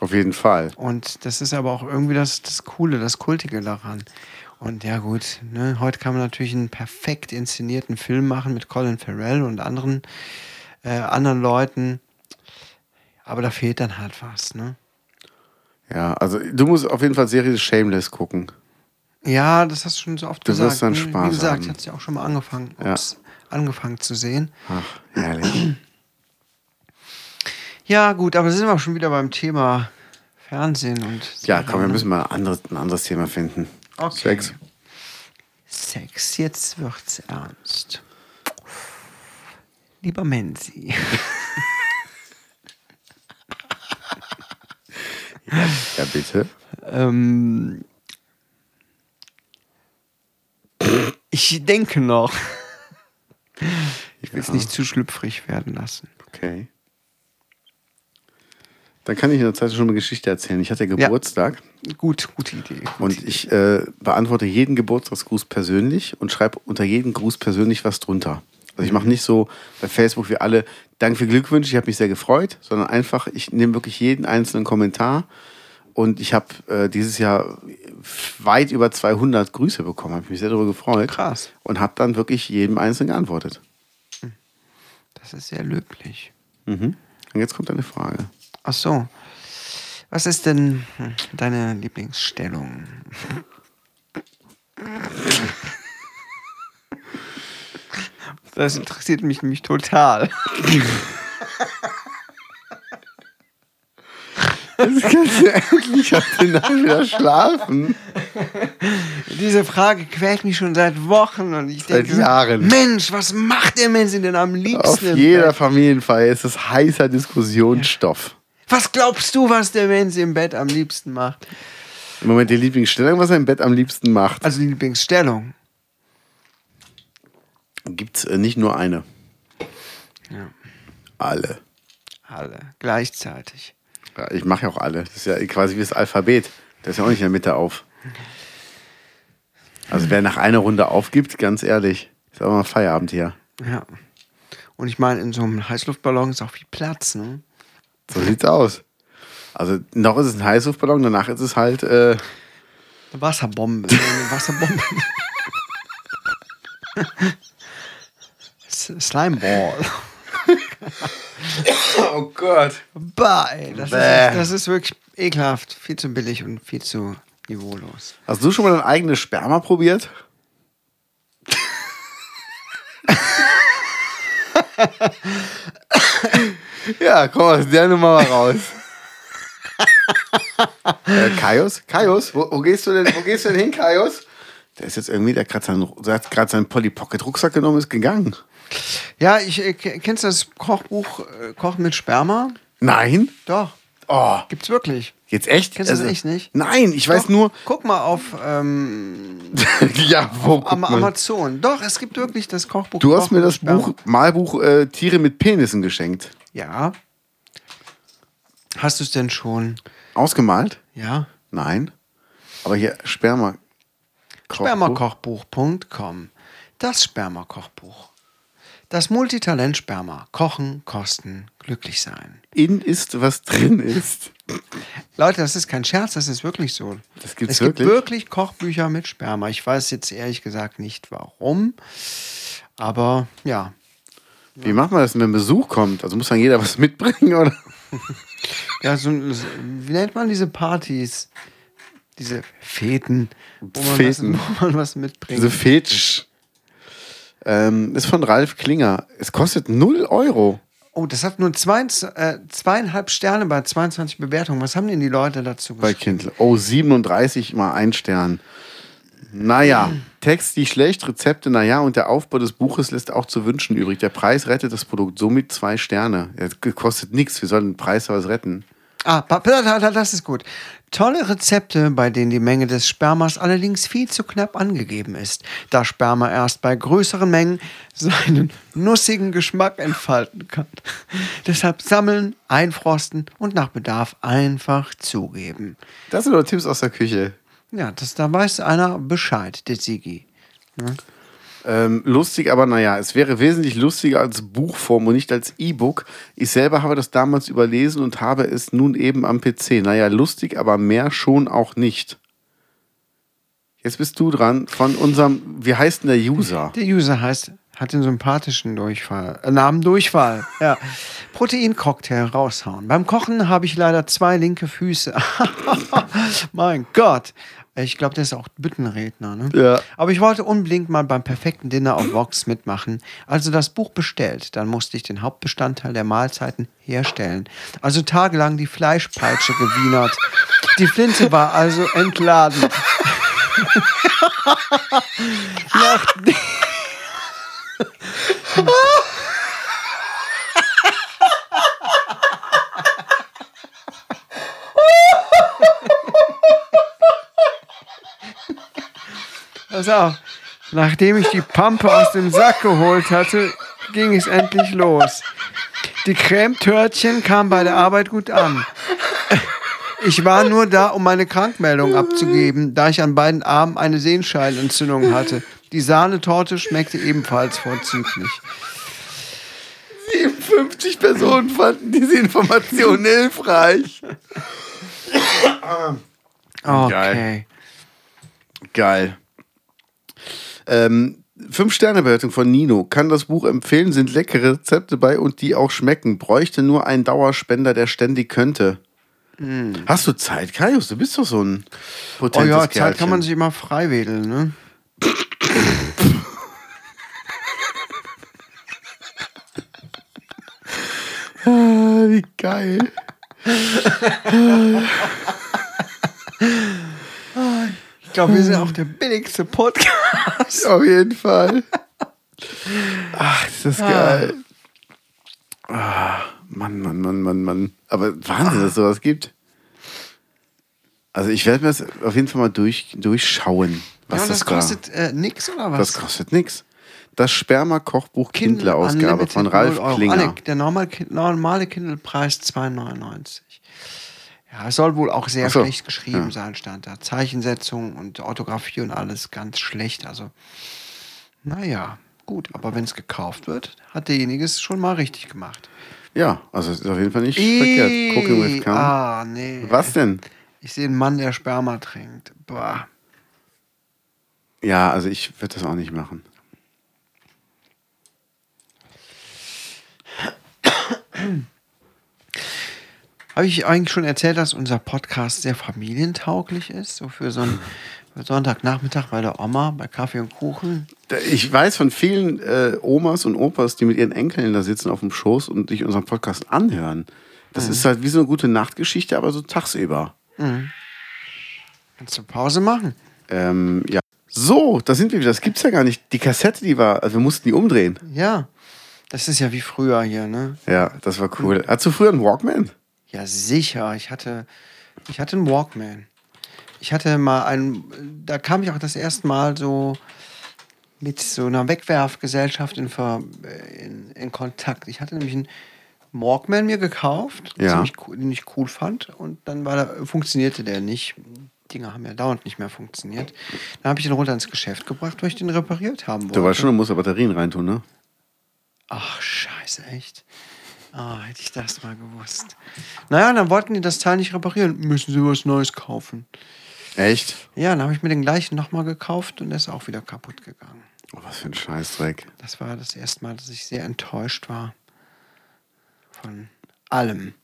Auf jeden Fall. Und das ist aber auch irgendwie das, das Coole, das Kultige daran. Und ja, gut, ne, heute kann man natürlich einen perfekt inszenierten Film machen mit Colin Farrell und anderen, äh, anderen Leuten. Aber da fehlt dann halt was, ne? Ja, also du musst auf jeden Fall Serie Shameless gucken. Ja, das hast du schon so oft Du gesagt. wirst dann ne? Spaß Wie gesagt, haben. ich hatte es ja auch schon mal angefangen, Ja. angefangen zu sehen. Ach, herrlich. <clears throat> Ja, gut, aber sind wir schon wieder beim Thema Fernsehen und. ja, komm, wir ne? müssen mal ein anderes, ein anderes Thema finden. Okay. Sex. Sex, jetzt wird's ernst. Lieber Menzi. <laughs> Ja, bitte. ähm, ich denke noch. <laughs> Ich will es nicht zu schlüpfrig werden lassen. Okay. Dann kann ich in der Zeit schon eine Geschichte erzählen. Ich hatte Geburtstag Gut, gute Idee. Gute und ich äh, beantworte jeden Geburtstagsgruß persönlich und schreibe unter jeden Gruß persönlich was drunter. Also ich mache nicht so bei Facebook wie alle, Dank für Glückwünsche, ich habe mich sehr gefreut, sondern einfach, ich nehme wirklich jeden einzelnen Kommentar und ich habe äh, dieses Jahr weit über 200 Grüße bekommen, habe mich sehr darüber gefreut. Krass. Und habe dann wirklich jedem einzelnen geantwortet. Das ist sehr löblich. Mhm. Und jetzt kommt eine Frage. Ach so. Was ist denn hm, deine Lieblingsstellung? Das interessiert mich nämlich total. <laughs> <laughs> Endlich hat die Nacht wieder schlafen. Diese Frage quält mich schon seit Wochen und ich Seit denke, Jahren. Mensch, was macht der Mensch denn am liebsten? Auf jeder Bett? Familienfeier ist es heißer Diskussionsstoff. Was glaubst du, was der Mensch im Bett am liebsten macht? Im Moment die Lieblingsstellung, was er im Bett am liebsten macht. Also die Lieblingsstellung. Gibt es äh, nicht nur eine. Ja. Alle. Alle gleichzeitig. Ich mache ja auch alle. Das ist ja quasi wie das Alphabet. Das ist ja auch nicht in der Mitte auf. Also wer nach einer Runde aufgibt, ganz ehrlich, ist aber mal Feierabend hier. Ja. Und ich meine, in so einem Heißluftballon ist auch viel Platz, ne? So sieht's aus. Also noch ist es ein Heißluftballon, danach ist es halt äh, Eine Wasserbombe. Eine Wasserbombe. <laughs> Slimeball. <laughs> <laughs> Oh Gott. Bah, ey, das, ist, das ist wirklich ekelhaft. Viel zu billig und viel zu niveaulos. Hast du schon mal dein eigenes Sperma probiert? ja, komm aus der Nummer mal raus. <laughs> Äh, Kaius? Kaius? Wo, wo, gehst du denn, wo gehst du denn hin, Kaius? Der ist jetzt irgendwie, der hat gerade seinen, der hat gerade seinen Polly Pocket Rucksack genommen, ist gegangen. Ja, ich äh, ke- kennst du das Kochbuch äh, Kochen mit Sperma? Nein? Doch, Oh, gibt's wirklich. jetzt echt? Also, Kennst du das echt nicht? Nein, ich weiß Doch, nur. Guck mal auf ähm, <laughs> ja, wo? guck am. Amazon. Doch, es gibt wirklich das Kochbuch. Du hast Kochen mir das Sperma. Buch, Malbuch äh, Tiere mit Penissen geschenkt. Ja. Hast du es denn schon? Ausgemalt? Ja. Nein. Aber hier Sperma. Spermakochbuch.com. Das Spermakochbuch. Das Multitalent Sperma. Kochen, kosten, glücklich sein. In ist, was drin ist. Leute, das ist kein Scherz, das ist wirklich so. Das gibt's es gibt wirklich? wirklich Kochbücher mit Sperma. Ich weiß jetzt ehrlich gesagt nicht warum, aber ja. Wie macht man das, wenn Besuch kommt? Also muss dann jeder was mitbringen, oder? Ja, so, wie nennt man diese Partys? Diese Feten, wo man, Feten. Was, <laughs> wo man was mitbringt. Diese Fetisch. Ähm, ist von Ralf Klinger. Es kostet 0 Euro. Oh, das hat nur zwei, äh, zweieinhalb Sterne bei 22 Bewertungen. Was haben denn die Leute dazu Bei geschrieben? Kindle. Oh, 37 mal ein Stern. Naja, Text die schlecht, Rezepte, naja, und der Aufbau des Buches lässt auch zu wünschen übrig. Der Preis rettet das Produkt somit zwei Sterne. Es kostet nichts, wir sollen den Preis was retten. Ah, das ist gut. Tolle Rezepte, bei denen die Menge des Spermas allerdings viel zu knapp angegeben ist, da Sperma erst bei größeren Mengen seinen nussigen Geschmack entfalten kann. <laughs> Deshalb sammeln, einfrosten und nach Bedarf einfach zugeben. Das sind nur Tipps aus der Küche. Ja, das, da weiß einer Bescheid, der Sigi. Ähm, lustig, aber naja, es wäre wesentlich lustiger als Buchform und nicht als E-Book. Ich selber habe das damals überlesen und habe es nun eben am PC. Naja, lustig, aber mehr schon auch nicht. Jetzt bist du dran von unserem, wie heißt denn der User? Der User heißt, hat den sympathischen Durchfall, äh, Namen Durchfall. <laughs> Ja. Proteincocktail raushauen. Beim Kochen habe ich leider zwei linke Füße. <laughs> mein Gott. Ich glaube, der ist auch Büttenredner. Ne? Ja. Aber ich wollte unbedingt mal beim perfekten Dinner auf Vox mitmachen. Also das Buch bestellt. Dann musste ich den Hauptbestandteil der Mahlzeiten herstellen. Also tagelang die Fleischpeitsche gewienert. Die Flinte war also entladen. <laughs> Nachdem <laughs> Pass auf. Nachdem ich die Pampe aus dem Sack geholt hatte, ging es endlich los. Die Cremetörtchen kamen bei der Arbeit gut an. Ich war nur da, um meine Krankmeldung abzugeben, da ich an beiden Armen eine Sehenscheidenentzündung hatte. Die Sahnetorte schmeckte ebenfalls vorzüglich. 57 Personen fanden diese Information hilfreich. Okay. Geil. Ähm, Fünf-Sterne-Bewertung von Nino. Kann das Buch empfehlen, sind leckere Rezepte bei und die auch schmecken. Bräuchte nur einen Dauerspender, der ständig könnte. Hast du Zeit, Kaius? Du bist doch so ein Oh potentes ja, Zeit Kerlchen. kann man sich immer frei wedeln, ne? Ah, wie geil. <laughs> Ich glaube, wir sind auch der billigste Podcast. Auf jeden Fall. Ach, ist das geil. Ah, Mann, Mann, Mann, Mann, Mann. Aber Wahnsinn, dass es sowas gibt. Also ich werde mir das auf jeden Fall mal durch, durchschauen, was ja, das, das da- kostet äh, nix oder was? Das kostet nichts. Das Sperma-Kochbuch Kindle-Ausgabe von 0 Ralf. Klinger. Ah, ne, der normal, normale Kindle-Preis 2,99. Ja, es soll wohl auch sehr so, schlecht geschrieben ja. sein, stand da. Zeichensetzung und Orthographie und alles ganz schlecht. Also, naja, gut. Aber wenn es gekauft wird, hat derjenige es schon mal richtig gemacht. Ja, also es ist auf jeden Fall nicht verkehrt. Cooking with Cum. Ah, nee. Was denn? Ich sehe einen Mann, der Sperma trinkt. Boah. Ja, also ich würde das auch nicht machen. Habe ich eigentlich schon erzählt, dass unser Podcast sehr familientauglich ist? So für so einen <laughs> Sonntagnachmittag bei der Oma, bei Kaffee und Kuchen. Ich weiß von vielen äh, Omas und Opas, die mit ihren Enkeln da sitzen auf dem Schoß und sich unseren Podcast anhören. Das Mhm. ist halt wie so eine gute Nachtgeschichte, aber so tagsüber. Kannst du Pause machen? Ähm, ja. So, da sind wir wieder. Das gibt's ja gar nicht. Die Kassette, die war, also wir mussten die umdrehen. Ja. Das ist ja wie früher hier, ne? Ja, das war cool. Hattest du früher einen Walkman? Ja, sicher. Ich hatte, ich hatte einen Walkman. Ich hatte mal einen, da kam ich auch das erste Mal so mit so einer Wegwerfgesellschaft in, Ver, in, in Kontakt. Ich hatte nämlich einen Walkman mir gekauft, Ja. cool, den ich cool fand. Und dann war da, funktionierte der nicht. Dinger haben ja dauernd nicht mehr funktioniert. Dann habe ich den runter ins Geschäft gebracht, weil ich den repariert haben wollte. Du weißt schon, du musst da Batterien reintun, ne? Ach, scheiße, echt. Ah, hätte ich das mal gewusst. Naja, dann wollten die das Teil nicht reparieren. Müssen sie was Neues kaufen. Echt? Ja, dann habe ich mir den gleichen nochmal gekauft und der ist auch wieder kaputt gegangen. Oh, was für ein Scheißdreck. Das war das erste Mal, dass ich sehr enttäuscht war. Von allem.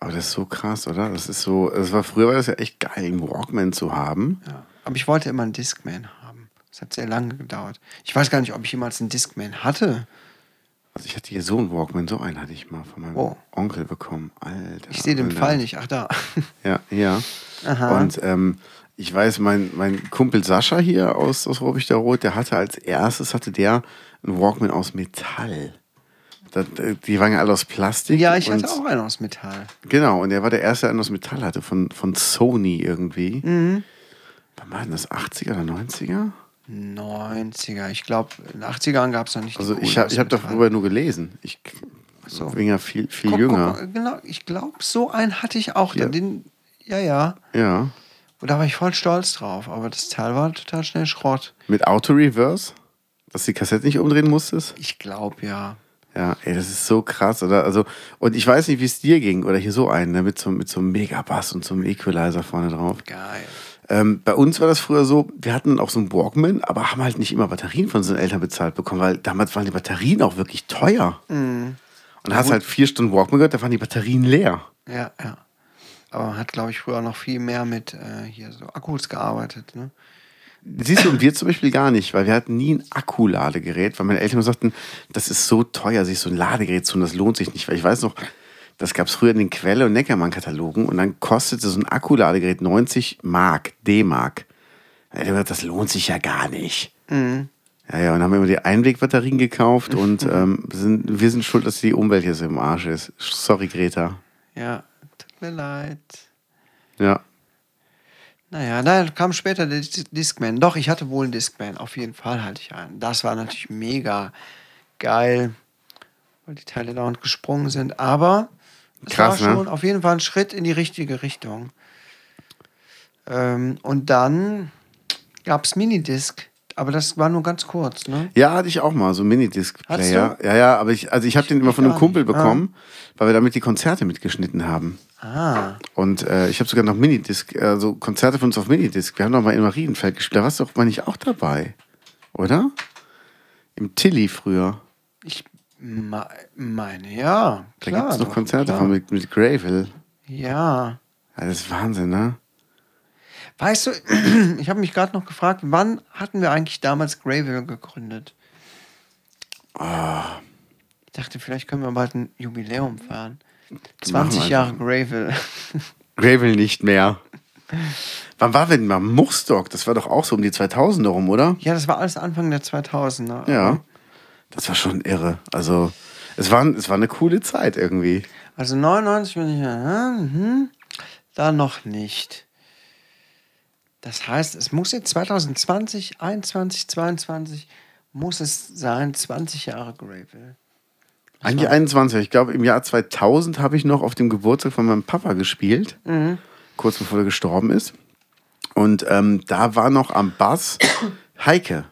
Aber das ist so krass, oder? Das ist so, es war früher war das ja echt geil, einen Walkman zu haben. Ja. Aber ich wollte immer einen Discman haben. Das hat sehr lange gedauert. Ich weiß gar nicht, ob ich jemals einen Discman hatte. Also ich hatte hier so einen Walkman, so einen hatte ich mal von meinem Oh. Onkel bekommen. Alter. Ich sehe den. Fall nicht. Ach, da. <laughs> Ja, ja. Aha. Und ähm, ich weiß, mein, mein Kumpel Sascha hier aus, aus Robichterroth, der hatte als erstes, hatte der einen Walkman aus Metall. Das, die waren ja alle aus Plastik. Ja, ich hatte auch einen aus Metall. Genau, und er war der erste, der einen aus Metall hatte, von, von Sony irgendwie. Mhm. Wann war denn das? 80er oder 90er? 90er. Ich glaube, in den 80ern gab es noch nicht. Also ich habe ich hab darüber nur gelesen. Ich so. bin ja viel, viel Guck, jünger. Guck, genau, ich glaube, so einen hatte ich auch. Ja. Ja. Den, ja, ja. Ja. Und da war ich voll stolz drauf. Aber das Teil war total schnell Schrott. Mit Auto-Reverse? Dass die Kassette nicht umdrehen musstest? Ich glaube, ja. Ja, ey, das ist so krass, oder? Also, und ich weiß nicht, wie es dir ging, oder hier so einen, ne, mit so, mit so einem Megabass und so einem Equalizer vorne drauf. Geil. Ähm, bei uns war das früher so, wir hatten auch so einen Walkman, aber haben halt nicht immer Batterien von unseren Eltern bezahlt bekommen, weil damals waren die Batterien auch wirklich teuer. Mhm. Und hast halt vier Stunden Walkman gehört, da waren die Batterien leer. Ja, ja. Aber man hat, glaube ich, früher noch viel mehr mit äh, hier so Akkus gearbeitet. Ne? Siehst du, und wir zum Beispiel gar nicht, weil wir hatten nie ein Akkuladegerät, weil meine Eltern sagten, das ist so teuer, sich so ein Ladegerät zu holen, das lohnt sich nicht. Weil ich weiß noch, das gab es früher in den Quelle- und Neckermann-Katalogen und dann kostete so ein Akkuladegerät 90 Mark, D-Mark. Da das lohnt sich ja gar nicht. Ja, ja, und haben immer die Einwegbatterien gekauft <laughs> und ähm, sind, wir sind schuld, dass die Umwelt hier so im Arsch ist. Sorry, Greta. Ja, tut mir leid. Ja. Naja, dann kam später der Dis- Discman. Doch, ich hatte wohl einen Discman. Auf jeden Fall hatte ich einen. Das war natürlich mega geil, weil die Teile dauernd gesprungen sind. Aber Krass, war ne? schon auf jeden Fall ein Schritt in die richtige Richtung. Ähm, und dann gab es Minidisc. Aber das war nur ganz kurz, ne? Ja, hatte ich auch mal, so Minidisc-Player. Ja, ja, aber ich, also ich habe den immer von einem Kumpel nicht. bekommen, weil wir damit die Konzerte mitgeschnitten haben. Ah, Und äh, ich habe sogar noch Minidisc, also Konzerte von uns auf Minidisc. Wir haben noch mal in Marienfeld gespielt. Da warst du doch mal nicht auch dabei, oder? Im Tilly früher. ich me- meine, ja. Da Klar, gibt es noch Konzerte klar. von mit, mit Gravel. Ja. Ja, das ist Wahnsinn, ne? Weißt du, <clears throat> ich habe mich gerade noch gefragt, wann hatten wir eigentlich damals Gravel gegründet? Ah. Ich dachte, vielleicht können wir bald ein Jubiläum feiern. Machen 20 wir Jahre. Gravel. <laughs> Gravel nicht mehr. Wann war denn mal Muchstock? Das war doch auch so um die 2000er rum, oder? ja, das war alles Anfang der 2000er. Ja. Das war schon irre. Also, es war, es war eine coole Zeit irgendwie. Also 99 bin ich mhm, da noch nicht. Das heißt, es muss jetzt 2020, 21, 22, muss es sein, 20 Jahre Gravel. Eigentlich 21. Ich glaube, im Jahr 2000 habe ich noch auf dem Geburtstag von meinem Papa gespielt. Kurz bevor er gestorben ist. Und ähm, da war noch am Bass Heike.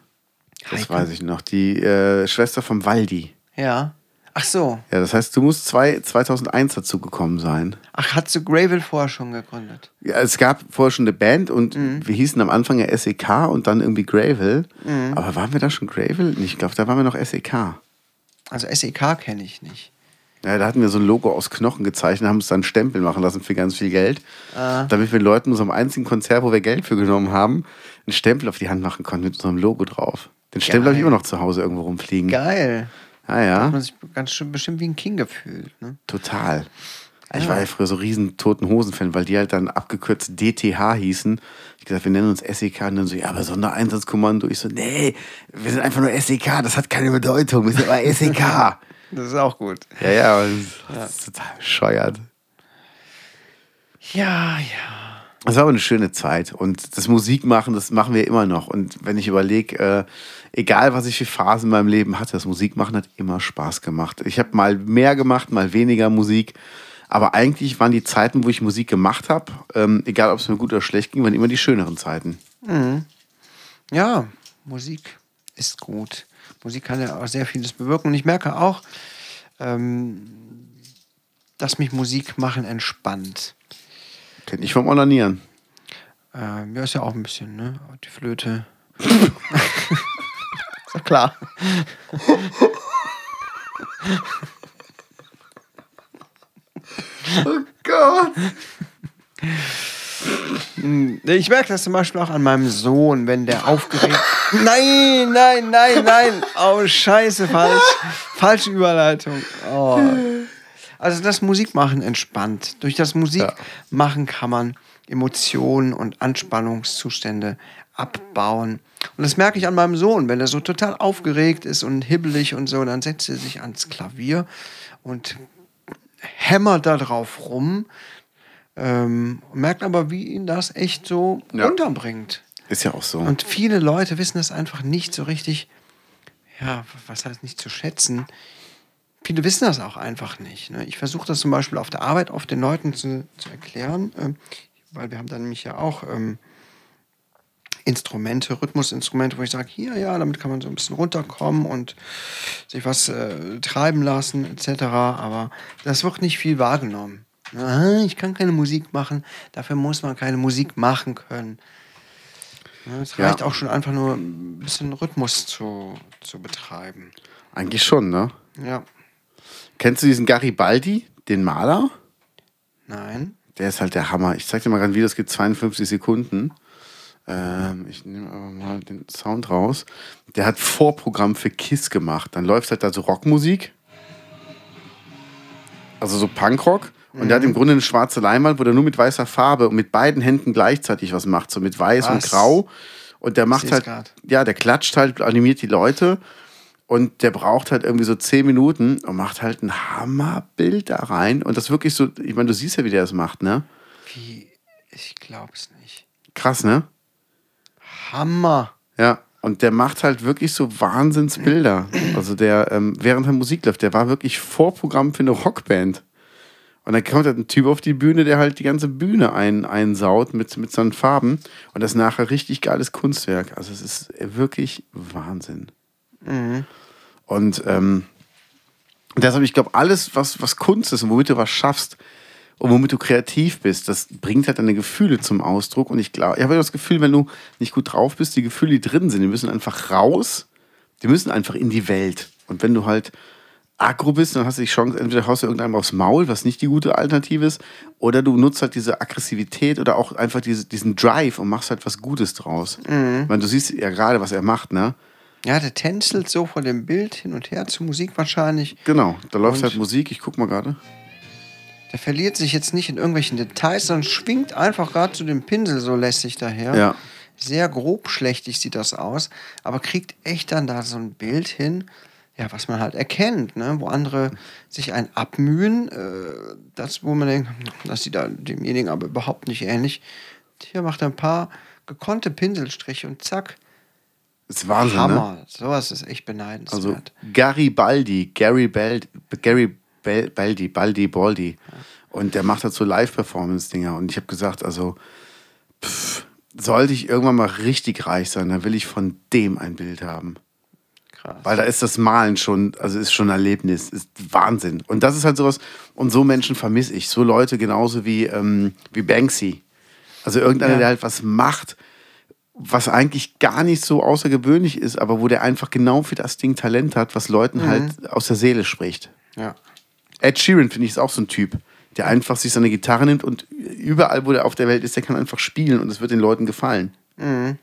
Das Heike? weiß ich noch. Die äh, Schwester vom Waldi. Ja. Ach so. Ja, das heißt, du musst zwei, 2001 dazu gekommen sein. Ach, hast du Gravel vorher schon gegründet? Ja, es gab vorher schon eine Band und wir hießen am Anfang ja SEK und dann irgendwie Gravel. Aber waren wir da schon Gravel? Ich glaube, da waren wir noch SEK. Also SEK kenne ich nicht. Ja, da hatten wir so ein Logo aus Knochen gezeichnet, haben uns dann Stempel machen lassen für ganz viel Geld. Damit wir Leuten unserem einzigen Konzert, wo wir Geld für genommen haben, einen Stempel auf die Hand machen konnten mit unserem Logo drauf. Den Stempel habe ich immer noch zu Hause irgendwo rumfliegen. Geil. Ah Hat ja, man sich ganz schön bestimmt wie ein King gefühlt. Ne? total. Ich war ja früher so riesen Toten Hosen-Fan, weil die halt dann abgekürzt DTH hießen. Ich gesagt, wir nennen uns SEK und dann so, ja, aber Sondereinsatzkommando. Ich so, nee, wir sind einfach nur SEK, das hat keine Bedeutung, wir sind aber SEK. <laughs> Das ist auch gut. ja, ja, aber das ist total bescheuert. Ja, ja. Es war aber eine schöne Zeit und das Musikmachen, das machen wir immer noch. Und wenn ich überlege, äh, egal was ich für Phasen in meinem Leben hatte, das Musikmachen hat immer Spaß gemacht. Ich habe mal mehr gemacht, mal weniger Musik. Aber eigentlich waren die Zeiten, wo ich Musik gemacht habe, ähm, egal ob es mir gut oder schlecht ging, waren immer die schöneren Zeiten. Ja, Musik ist gut. Musik kann ja auch sehr vieles bewirken. Und ich merke auch, ähm, dass mich Musik machen entspannt. Kenn ich vom Onanieren. Ähm, ja, ist ja auch ein bisschen, ne? Die Flöte. <laughs> doch <laughs> klar. Oh Gott! Ich merke das zum Beispiel auch an meinem Sohn, wenn der aufgeregt. Nein, nein, nein, nein. Oh, scheiße, falsch. Falsche Überleitung. Oh. Also das Musikmachen entspannt. Durch das Musikmachen kann man Emotionen und Anspannungszustände abbauen. Und das merke ich an meinem Sohn, wenn er so total aufgeregt ist und hibbelig und so, dann setzt er sich ans Klavier und hämmert da drauf rum. Ähm, merkt aber, wie ihn das echt so Ja. runterbringt. Ist ja auch so. Und viele Leute wissen das einfach nicht so richtig, ja, was heißt nicht zu schätzen. Viele wissen das auch einfach nicht. Ne? Ich versuche das zum Beispiel auf der Arbeit oft den Leuten zu, zu erklären, ähm, weil wir haben dann nämlich ja auch ähm, Instrumente, Rhythmusinstrumente, wo ich sage, hier, ja, damit kann man so ein bisschen runterkommen und sich was äh, treiben lassen, etc. Aber das wird nicht viel wahrgenommen. Ah, ich kann keine Musik machen, dafür muss man keine Musik machen können. Ja, Es Ja. reicht auch schon einfach nur ein bisschen Rhythmus zu, zu betreiben. Eigentlich schon, ne? Ja, Kennst du diesen Garibaldi, den Maler? nein. Der ist halt der Hammer. Ich zeig dir mal gerade ein Video, es geht 52 Sekunden. Ähm, ich nehme aber mal den Sound raus. Der hat Vorprogramm für KISS gemacht. Dann läuft halt da so Rockmusik. Also so Punkrock. Und der hat im Grunde eine schwarze Leinwand, wo der nur mit weißer Farbe und mit beiden Händen gleichzeitig was macht. So mit weiß und Was? grau. Und der macht seh's halt, grad. ja, der klatscht halt, animiert die Leute. Und der braucht halt irgendwie so zehn Minuten und macht halt ein Hammerbild da rein. Und das wirklich so, ich meine, du siehst ja, wie der das macht, ne? Wie? Ich glaub's nicht. Krass, ne? Hammer. Ja. Und der macht halt wirklich so Wahnsinnsbilder. Also der, ähm, während der Musik läuft, der war wirklich Vorprogramm für eine Rockband. Und dann kommt halt ein Typ auf die Bühne, der halt die ganze Bühne ein, einsaut mit, mit seinen Farben. Und das ist nachher richtig geiles Kunstwerk. Also es ist wirklich Wahnsinn. Und ähm, deshalb, ich glaube, alles, was, was Kunst ist und womit du was schaffst und womit du kreativ bist, das bringt halt deine Gefühle zum Ausdruck. Und ich glaube, ich habe das Gefühl, wenn du nicht gut drauf bist, die Gefühle, die drin sind, die müssen einfach raus, die müssen einfach in die Welt. Und wenn du halt aggro bist, dann hast du die Chance, entweder haust du irgendeinem aufs Maul, was nicht die gute Alternative ist, oder du nutzt halt diese Aggressivität oder auch einfach diese, diesen Drive und machst halt was Gutes draus. Ich meine, du siehst ja gerade, was er macht, ne? Ja, der tänzelt so vor dem Bild hin und her zur Musik wahrscheinlich. Genau, da läuft Und- halt Musik, ich guck mal gerade. Der verliert sich jetzt nicht in irgendwelchen Details, sondern schwingt einfach gerade zu dem Pinsel so lässig daher. Ja. Sehr grobschlächtig sieht das aus, aber kriegt echt dann da so ein Bild hin, ja, was man halt erkennt, ne? wo andere sich ein abmühen, äh, das, wo man denkt, das sieht da demjenigen aber überhaupt nicht ähnlich. Hier macht er ein paar gekonnte Pinselstriche und zack, Das ist Wahnsinn, ne? Hammer. Sowas ist echt Also beneidenswert. Garibaldi, Gary Bal Gary Bal Baldi, Baldi, Baldi. Und der macht halt so Live-Performance-Dinger. Und ich habe gesagt, also, pff, sollte ich irgendwann mal richtig reich sein, dann will ich von dem ein Bild haben. Krass. Weil da ist das Malen schon, also ist schon ein Erlebnis, ist Wahnsinn. Und das ist halt sowas, und so Menschen vermisse ich. So Leute genauso wie, ähm, wie Banksy. Also irgendeiner, Ja. der halt was macht, was eigentlich gar nicht so außergewöhnlich ist, aber wo der einfach genau für das Ding Talent hat, was Leuten Mhm. halt aus der Seele spricht. Ja. Ed Sheeran, finde ich, ist auch so ein Typ, der einfach sich seine Gitarre nimmt und überall, wo der auf der Welt ist, der kann einfach spielen und es wird den Leuten gefallen. Mhm.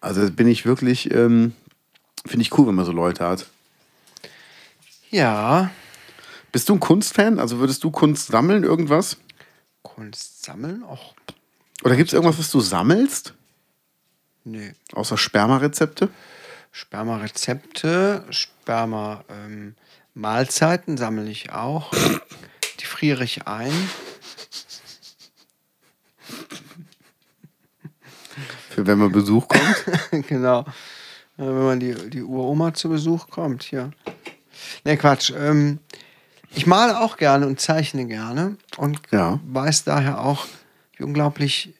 Also bin ich wirklich, ähm, finde ich cool, wenn man so Leute hat. Ja, Bist du ein Kunstfan? Also würdest du Kunst sammeln, irgendwas? Kunst sammeln? Och, Oder gibt es irgendwas, was du sammelst? nö. Außer Spermarezepte? Sperma-Rezepte, Sperma-Mahlzeiten sammle ich auch. Die friere ich ein. Für wenn mal Besuch kommt? <laughs> genau. Äh, Wenn man die, die Uroma zu Besuch kommt, hier. Ne, Quatsch. Ähm, ich male auch gerne und zeichne gerne und Ja. weiß daher auch, wie unglaublich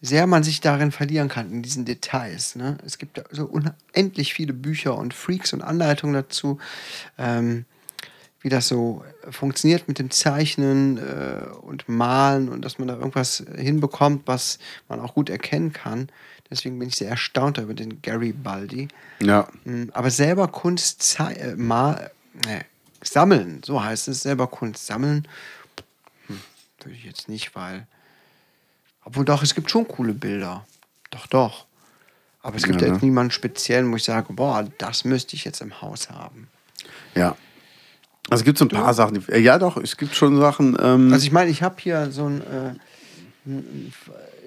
sehr man sich darin verlieren kann, in diesen Details. Ne? Es gibt ja so unendlich viele Bücher und Freaks und Anleitungen dazu, ähm, wie das so funktioniert mit dem Zeichnen äh, und Malen und dass man da irgendwas hinbekommt, was man auch gut erkennen kann. Deswegen bin ich sehr erstaunt über den Gary Baldi. Ja. Mm, Aber selber Kunst äh, mal, nee, sammeln, so heißt es, selber Kunst sammeln, hm, würde ich jetzt nicht, weil. Obwohl doch, es gibt schon coole Bilder. Doch, doch. Aber es gibt Ja, ja, ne? jetzt niemanden speziellen, wo ich sage, boah, das müsste ich jetzt im Haus haben. Ja. Also es gibt so ein paar Sachen. Die, äh, ja, doch, es gibt schon Sachen. Ähm, Also ich meine, ich habe hier so ein, äh,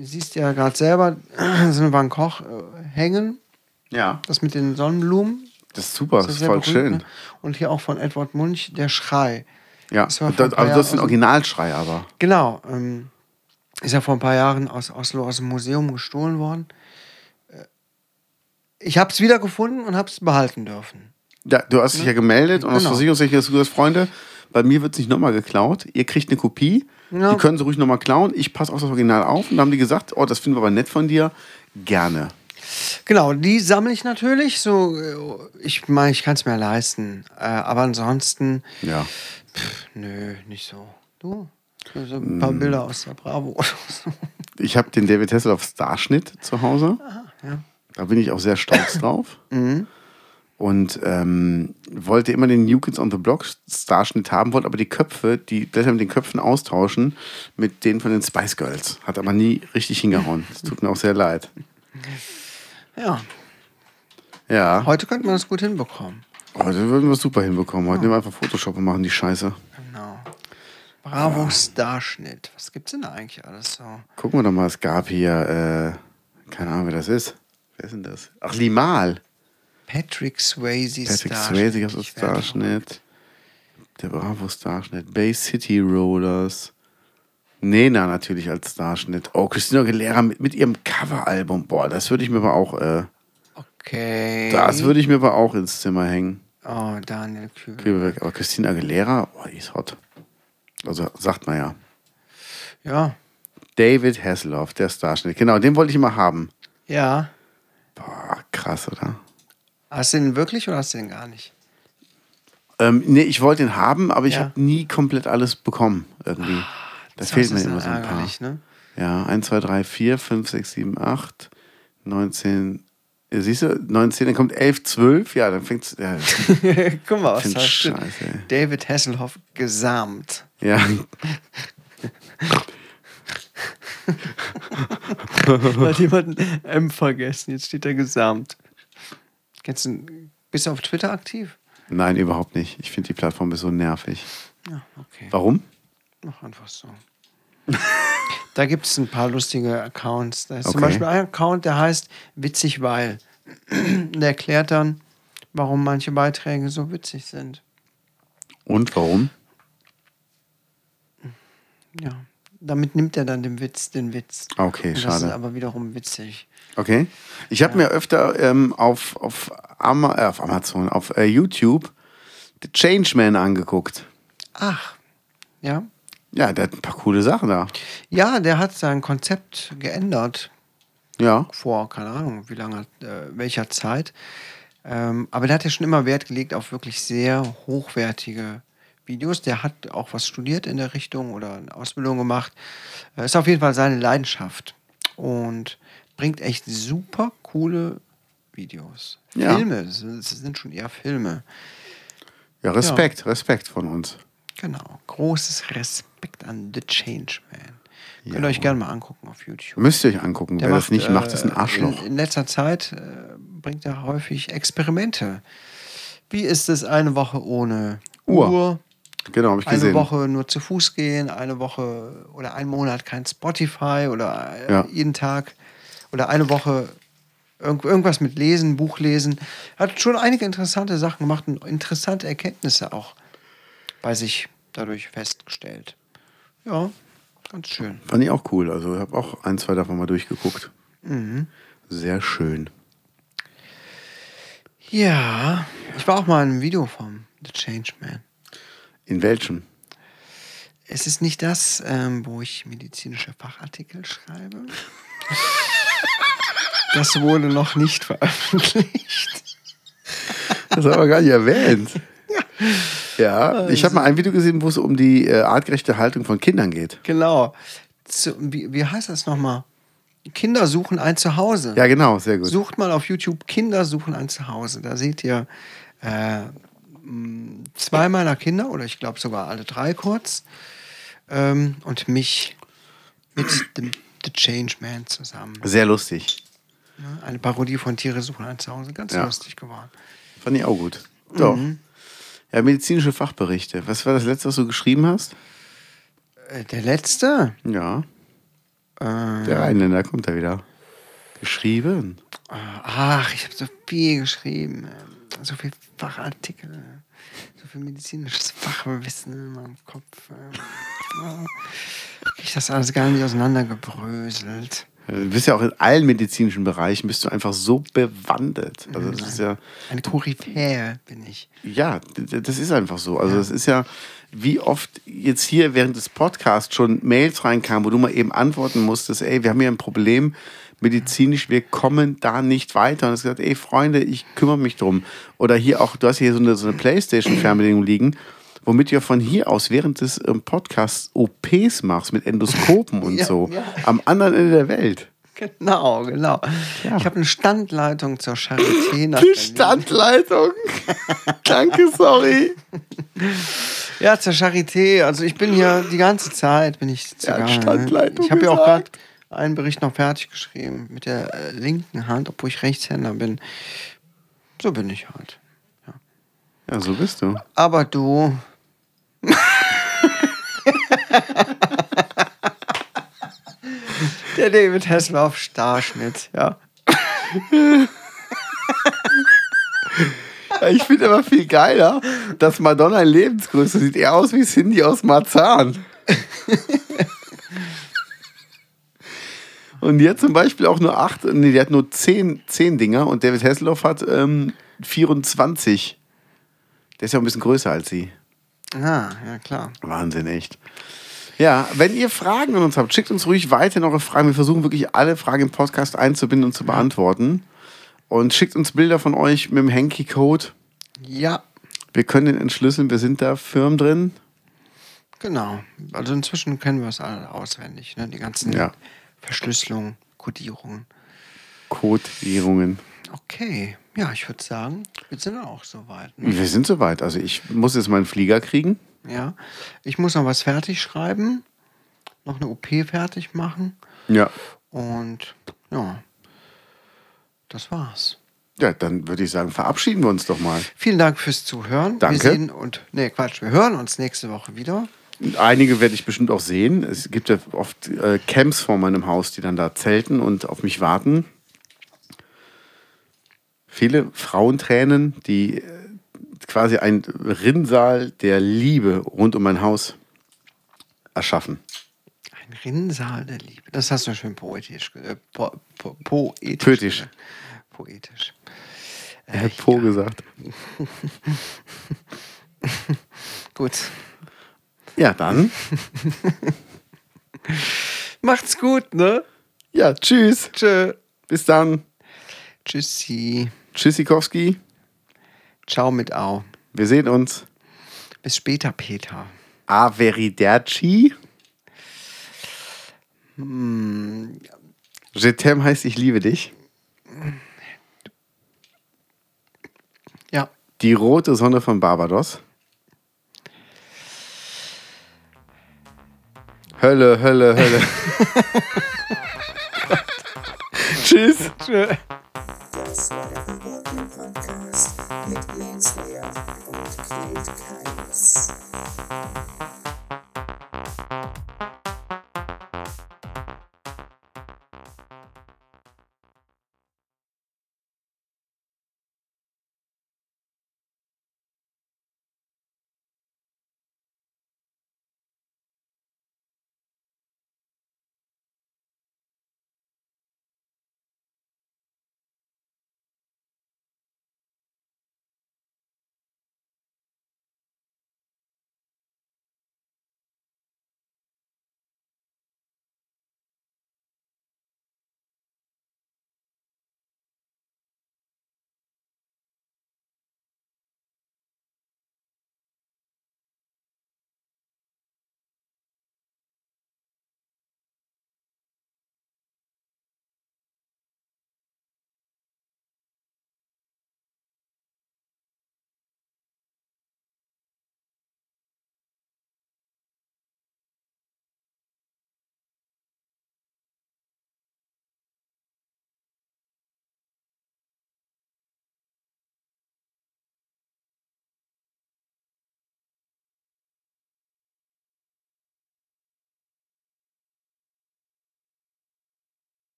siehst ja gerade selber, <clears throat> so ein Van Gogh äh, hängen, ja, das mit den Sonnenblumen. das ist super, das ist sehr voll berühmt, schön. ne? Und hier auch von Edward Munch, der Schrei. Ja, Das das, aber das ist ein Originalschrei, aber. Genau. Ähm, ist ja vor ein paar Jahren aus Oslo aus dem Museum gestohlen worden. Äh, Ich habe es wiedergefunden und habe es behalten dürfen. Ja, du hast dich ja gemeldet und aus Genau. Versicherungstechnik hast du gesagt, Freunde, bei mir wird es nicht nochmal geklaut. Ihr kriegt eine Kopie. Ja. Die können sie ruhig nochmal klauen. Ich passe auf das Original auf. Und dann haben die gesagt, oh, das finden wir aber nett von dir. Gerne. Genau, die sammle ich natürlich. So, äh, ich meine, ich kann es mir leisten. Äh, aber ansonsten, Ja. nö, nicht so. Du? So ein Mm. paar Bilder aus der Bravo oder so. Ich habe den David Hasselhoff Starschnitt zu Hause. ja. Da bin ich auch sehr stolz <coughs> drauf. Und ähm, wollte immer den New Kids on the Block Starschnitt haben, wollte aber die Köpfe, die Blätter mit den Köpfen austauschen mit denen von den Spice Girls. Hat aber nie richtig hingehauen. Das tut mir auch sehr leid. Ja, Ja, heute könnte man das gut hinbekommen. heute würden wir es super hinbekommen. Heute nehmen wir einfach Photoshop und machen die Scheiße. Genau. Bravo Starschnitt. Was gibt's denn da eigentlich alles so? Gucken wir doch mal, es gab hier, äh, keine Ahnung, wer das ist. Wer ist denn das? Ach, Limal. Patrick Swayze Patrick. Swayze Ich werd Starschnitt. Der Bravo Starschnitt. Bay City Rollers. Nena natürlich als Starschnitt. Oh, Christina Aguilera mit, mit ihrem Coveralbum. Boah, das würde ich mir aber auch, äh, Okay. das würde ich mir aber auch ins Zimmer hängen. Oh, Daniel. Kübelberg. Aber Christina Aguilera, boah, die ist hot. Also sagt man ja. Ja. David Hasselhoff, der Starschnitt. Genau, den wollte ich immer haben. Ja. Boah, krass, oder? Hast du den wirklich oder hast du den gar nicht? Ähm, nee, ich wollte ihn haben, aber ich Ja. habe nie komplett alles bekommen irgendwie. Das, fehlt mir immer so ein paar. Ne? Ja, 1, 2, 3, 4, 5, 6, 7, 8, 19. Ja, Siehst du, 19, dann kommt 11, 12. Ja, dann fängt's. Ja, <laughs> Guck mal, was da scheiße, ey. David Hasselhoff gesamt. ja. <laughs> <laughs> Hat jemand ein M vergessen? Jetzt steht er gesamt. Kennst du, bist du auf Twitter aktiv? Nein, überhaupt nicht. Ich finde die Plattform ist so nervig. Ja, okay. Warum? Mach einfach so. <laughs> da gibt es ein paar lustige Accounts. Da ist zum Okay. Beispiel ein Account, der heißt Witzig weil. <clears throat> der erklärt dann, warum manche Beiträge so witzig sind. Und warum? Ja. Damit nimmt er dann den Witz, den Witz. Okay, Und Das ist schade. aber wiederum witzig. Okay. Ich habe mir öfter ähm, auf, auf, Ama äh, auf Amazon, auf äh, YouTube The Changeman angeguckt. Ach, ja. Ja, der hat ein paar coole Sachen da. Ja, der hat sein Konzept geändert. Ja. vor, keine Ahnung, wie lange, äh, welcher Zeit. Ähm, aber der hat ja schon immer Wert gelegt auf wirklich sehr hochwertige Videos. Der hat auch was studiert in der Richtung oder eine Ausbildung gemacht. Äh, ist auf jeden Fall seine Leidenschaft und bringt echt super coole Videos. Ja. Filme, das sind- schon eher Filme. Ja, Respekt, Respekt von uns. Genau. Großes Respekt an The Changeman. Könnt ihr euch gerne mal angucken auf YouTube. Müsst ihr euch angucken. Wer das nicht macht, ist ein äh, Arschloch. In, in letzter Zeit äh, bringt er häufig Experimente. Wie ist es eine Woche ohne Uhr. Uhr? Genau, habe ich Eine gesehen. Woche nur zu Fuß gehen, eine Woche oder ein Monat kein Spotify oder äh, Ja. jeden Tag oder eine Woche irgend, irgendwas mit Lesen, Buch lesen. Hat schon einige interessante Sachen gemacht und interessante Erkenntnisse auch bei sich dadurch festgestellt. Ja, ganz schön. Fand ich auch cool. Also ich habe auch ein, zwei davon mal durchgeguckt. Mhm. Sehr schön. Ja, ich war auch mal in einem Video vom The Changeman. In welchem? Es ist nicht das, ähm, wo ich medizinische Fachartikel schreibe. <laughs> Das wurde noch nicht veröffentlicht. Das haben wir gar nicht erwähnt. Ja, ich habe mal ein Video gesehen, wo es um die äh, artgerechte Haltung von Kindern geht. Genau. Zu, wie, wie heißt das nochmal? Kinder suchen ein Zuhause. Ja, genau, sehr gut. Sucht mal auf YouTube Kinder suchen ein Zuhause. Da seht ihr äh, zwei meiner Kinder oder ich glaube sogar alle drei kurz ähm, und mich mit dem The Changeman zusammen. Sehr lustig. Ne? Eine Parodie von Tiere suchen ein Zuhause. Ganz Ja. lustig geworden. Fand ich auch gut. Doch. Mhm. Ja, medizinische Fachberichte. Was war das letzte, was du geschrieben hast? Äh, der letzte? Ja, Äh, der Rheinländer kommt da wieder. Geschrieben. ach, ich habe so viel geschrieben. ähm, So viel Fachartikel. So viel medizinisches Fachwissen in meinem Kopf. ähm, <laughs> ich das alles gar nicht auseinandergebröselt. Du bist ja auch in allen medizinischen Bereichen bist du einfach so bewandert. Also das ist ja, Eine Koryphäe bin ich. ja, das ist einfach so. Also das ist ja, wie oft jetzt hier während des Podcasts schon Mails reinkamen, wo du mal eben antworten musstest, ey, wir haben hier ein Problem medizinisch, wir kommen da nicht weiter. Und es gesagt, ey Freunde, ich kümmere mich drum. Oder hier auch, du hast hier so eine, so eine Playstation-Fernbedienung liegen, womit du ja von hier aus während des ähm, Podcasts OPs machst mit Endoskopen <laughs> und Ja, so. ja. Am anderen Ende der Welt. Genau, genau. Ja. Ich habe eine Standleitung zur Charité nach Die. Standleitung. <laughs> Danke, sorry. Ja, zur Charité. Also ich bin hier die ganze Zeit, bin ich Ja, zugange. Standleitung Ich habe ja auch gerade einen Bericht noch fertig geschrieben mit der äh, linken Hand, obwohl ich Rechtshänder bin. So bin ich halt. Ja, so bist du. Aber du. <laughs> der David Hasselhoff Starschnitt, ja. Ich finde aber viel geiler, dass Madonna in Lebensgröße sieht eher aus wie Cindy aus Marzahn. Und die hat zum Beispiel auch nur acht, nee, die hat nur zehn, zehn Dinger und David Hasselhoff hat ähm, 24. Der ist ja ein bisschen größer als sie. Ah, ja klar. Wahnsinn, echt. Ja, wenn ihr Fragen an uns habt, schickt uns ruhig weiter eure Fragen. Wir versuchen wirklich alle Fragen im Podcast einzubinden und zu beantworten. Und schickt uns Bilder von euch mit dem Hanky-Code. Ja, Wir können den entschlüsseln, wir sind da firm drin. genau. Also inzwischen kennen wir es alle auswendig, ne? Die ganzen Ja. Verschlüsselungen, Kodierungen. Codierungen. Okay, ja, ich würde sagen, wir sind auch soweit. Ne? Wir sind soweit. Also ich muss jetzt meinen Flieger kriegen. Ja, ich muss noch was fertig schreiben, noch eine OP fertig machen Ja. und ja, das war's. Ja, dann würde ich sagen, verabschieden wir uns doch mal. Vielen Dank fürs Zuhören. Danke. Wir sehen und nee, Quatsch, wir hören uns nächste Woche wieder. Einige werde ich bestimmt auch sehen. Es gibt ja oft äh, Camps vor meinem Haus, die dann da zelten und auf mich warten. Viele Frauentränen, die äh, quasi ein Rinnsal der Liebe rund um mein Haus erschaffen. Ein Rinnsal der Liebe. Das hast du schön poetisch, äh, po, po, poetisch. Poetisch. Poetisch. Er hat Po gesagt. <laughs> Gut. Ja, dann. <laughs> Macht's gut, ne? Ja, tschüss. Tschö. Bis dann. Tschüssi. Tschüssikowski. Ciao mit Au. Wir sehen uns. Bis später, Peter. Averiderci. Je t'aime heißt ich liebe dich. Ja. Die rote Sonne von Barbados. Hölle, Hölle, Hölle. <laughs> Tschüss. Tschö. Podcast. Podcast mit Lance Lear und Clint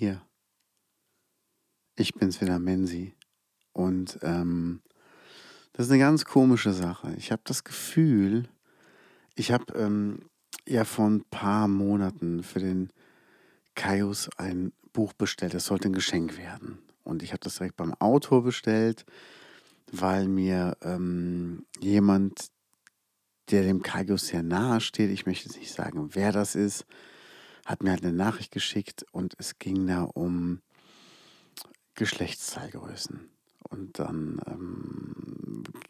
Ihr. Ich bin's wieder, Menzi. Und ähm, das ist eine ganz komische Sache. Ich habe das Gefühl, ich habe ähm, ja vor ein paar Monaten für den Kaius ein Buch bestellt. Das sollte ein Geschenk werden. Und ich habe das direkt beim Autor bestellt, weil mir ähm, jemand, der dem Kaius sehr nahe steht, ich möchte jetzt nicht sagen, wer das ist, hat mir halt eine Nachricht geschickt und es ging da um Geschlechtszahlgrößen. Und dann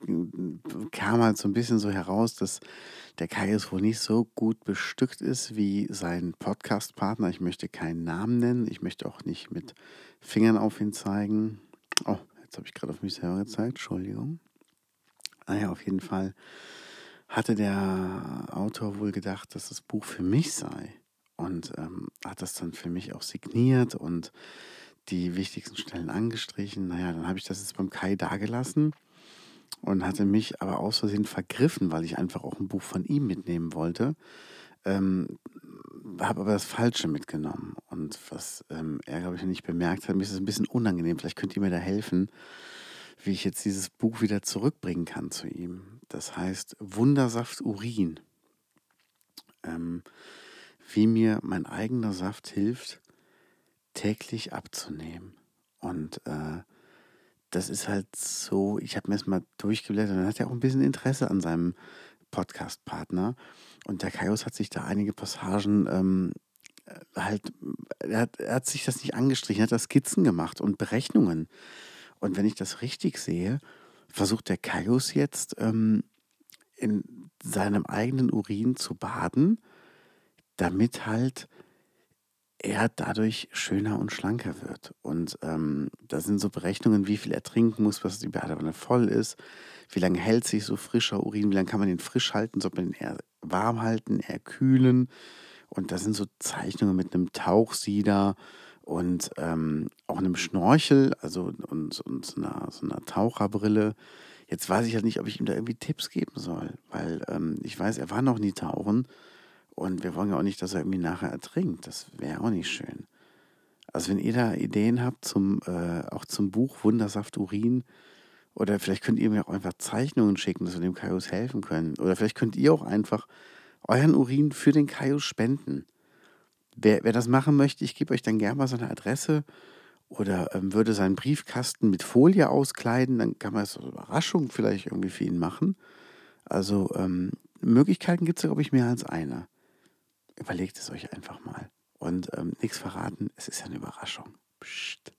ähm, kam halt so ein bisschen so heraus, dass der Kaius wohl nicht so gut bestückt ist wie sein Podcast-Partner. Ich möchte keinen Namen nennen. Ich möchte auch nicht mit Fingern auf ihn zeigen. Oh, jetzt habe ich gerade auf mich selber gezeigt. Entschuldigung. Naja, auf jeden Fall hatte der Autor wohl gedacht, dass das Buch für mich sei und ähm, hat das dann für mich auch signiert und die wichtigsten Stellen angestrichen. Naja, dann habe ich das jetzt beim Kai dagelassen und hatte mich aber aus Versehen vergriffen, weil ich einfach auch ein Buch von ihm mitnehmen wollte. Ähm, habe aber das Falsche mitgenommen. Und was ähm, er, glaube ich, nicht bemerkt hat, mir ist es ein bisschen unangenehm. Vielleicht könnt ihr mir da helfen, wie ich jetzt dieses Buch wieder zurückbringen kann zu ihm. Das heißt Wundersaft Urin. Ähm, wie mir mein eigener Saft hilft, täglich abzunehmen. Und äh, das ist halt so, ich habe mir das mal durchgeblättert, dann hat er auch ein bisschen Interesse an seinem Podcast-Partner. Und der Kaius hat sich da einige Passagen ähm, halt, er hat, er hat sich das nicht angestrichen, er hat da Skizzen gemacht und Berechnungen. Und wenn ich das richtig sehe, versucht der Kaius jetzt ähm, in seinem eigenen Urin zu baden damit halt er dadurch schöner und schlanker wird. Und ähm, da sind so Berechnungen, wie viel er trinken muss, was die Badewanne voll ist, wie lange hält sich so frischer Urin, wie lange kann man den frisch halten, soll man den eher warm halten, eher kühlen. Und da sind so Zeichnungen mit einem Tauchsieder und ähm, auch einem Schnorchel, also und, und so, einer, so einer Taucherbrille. Jetzt weiß ich halt nicht, ob ich ihm da irgendwie Tipps geben soll, weil ähm, ich weiß, er war noch nie tauchen und wir wollen ja auch nicht, dass er irgendwie nachher ertrinkt. Das wäre auch nicht schön. Also wenn ihr da Ideen habt zum, äh, auch zum Buch Wundersaft Urin, oder vielleicht könnt ihr mir auch einfach Zeichnungen schicken, dass wir dem Kaius helfen können. Oder vielleicht könnt ihr auch einfach euren Urin für den Kaius spenden. Wer, wer das machen möchte, ich gebe euch dann gerne mal seine Adresse oder ähm, würde seinen Briefkasten mit Folie auskleiden, dann kann man es als Überraschung vielleicht irgendwie für ihn machen. Also ähm, Möglichkeiten gibt es, glaube ich, mehr als eine. Überlegt es euch einfach mal. Und ähm, nichts verraten, es ist ja eine Überraschung. Psst.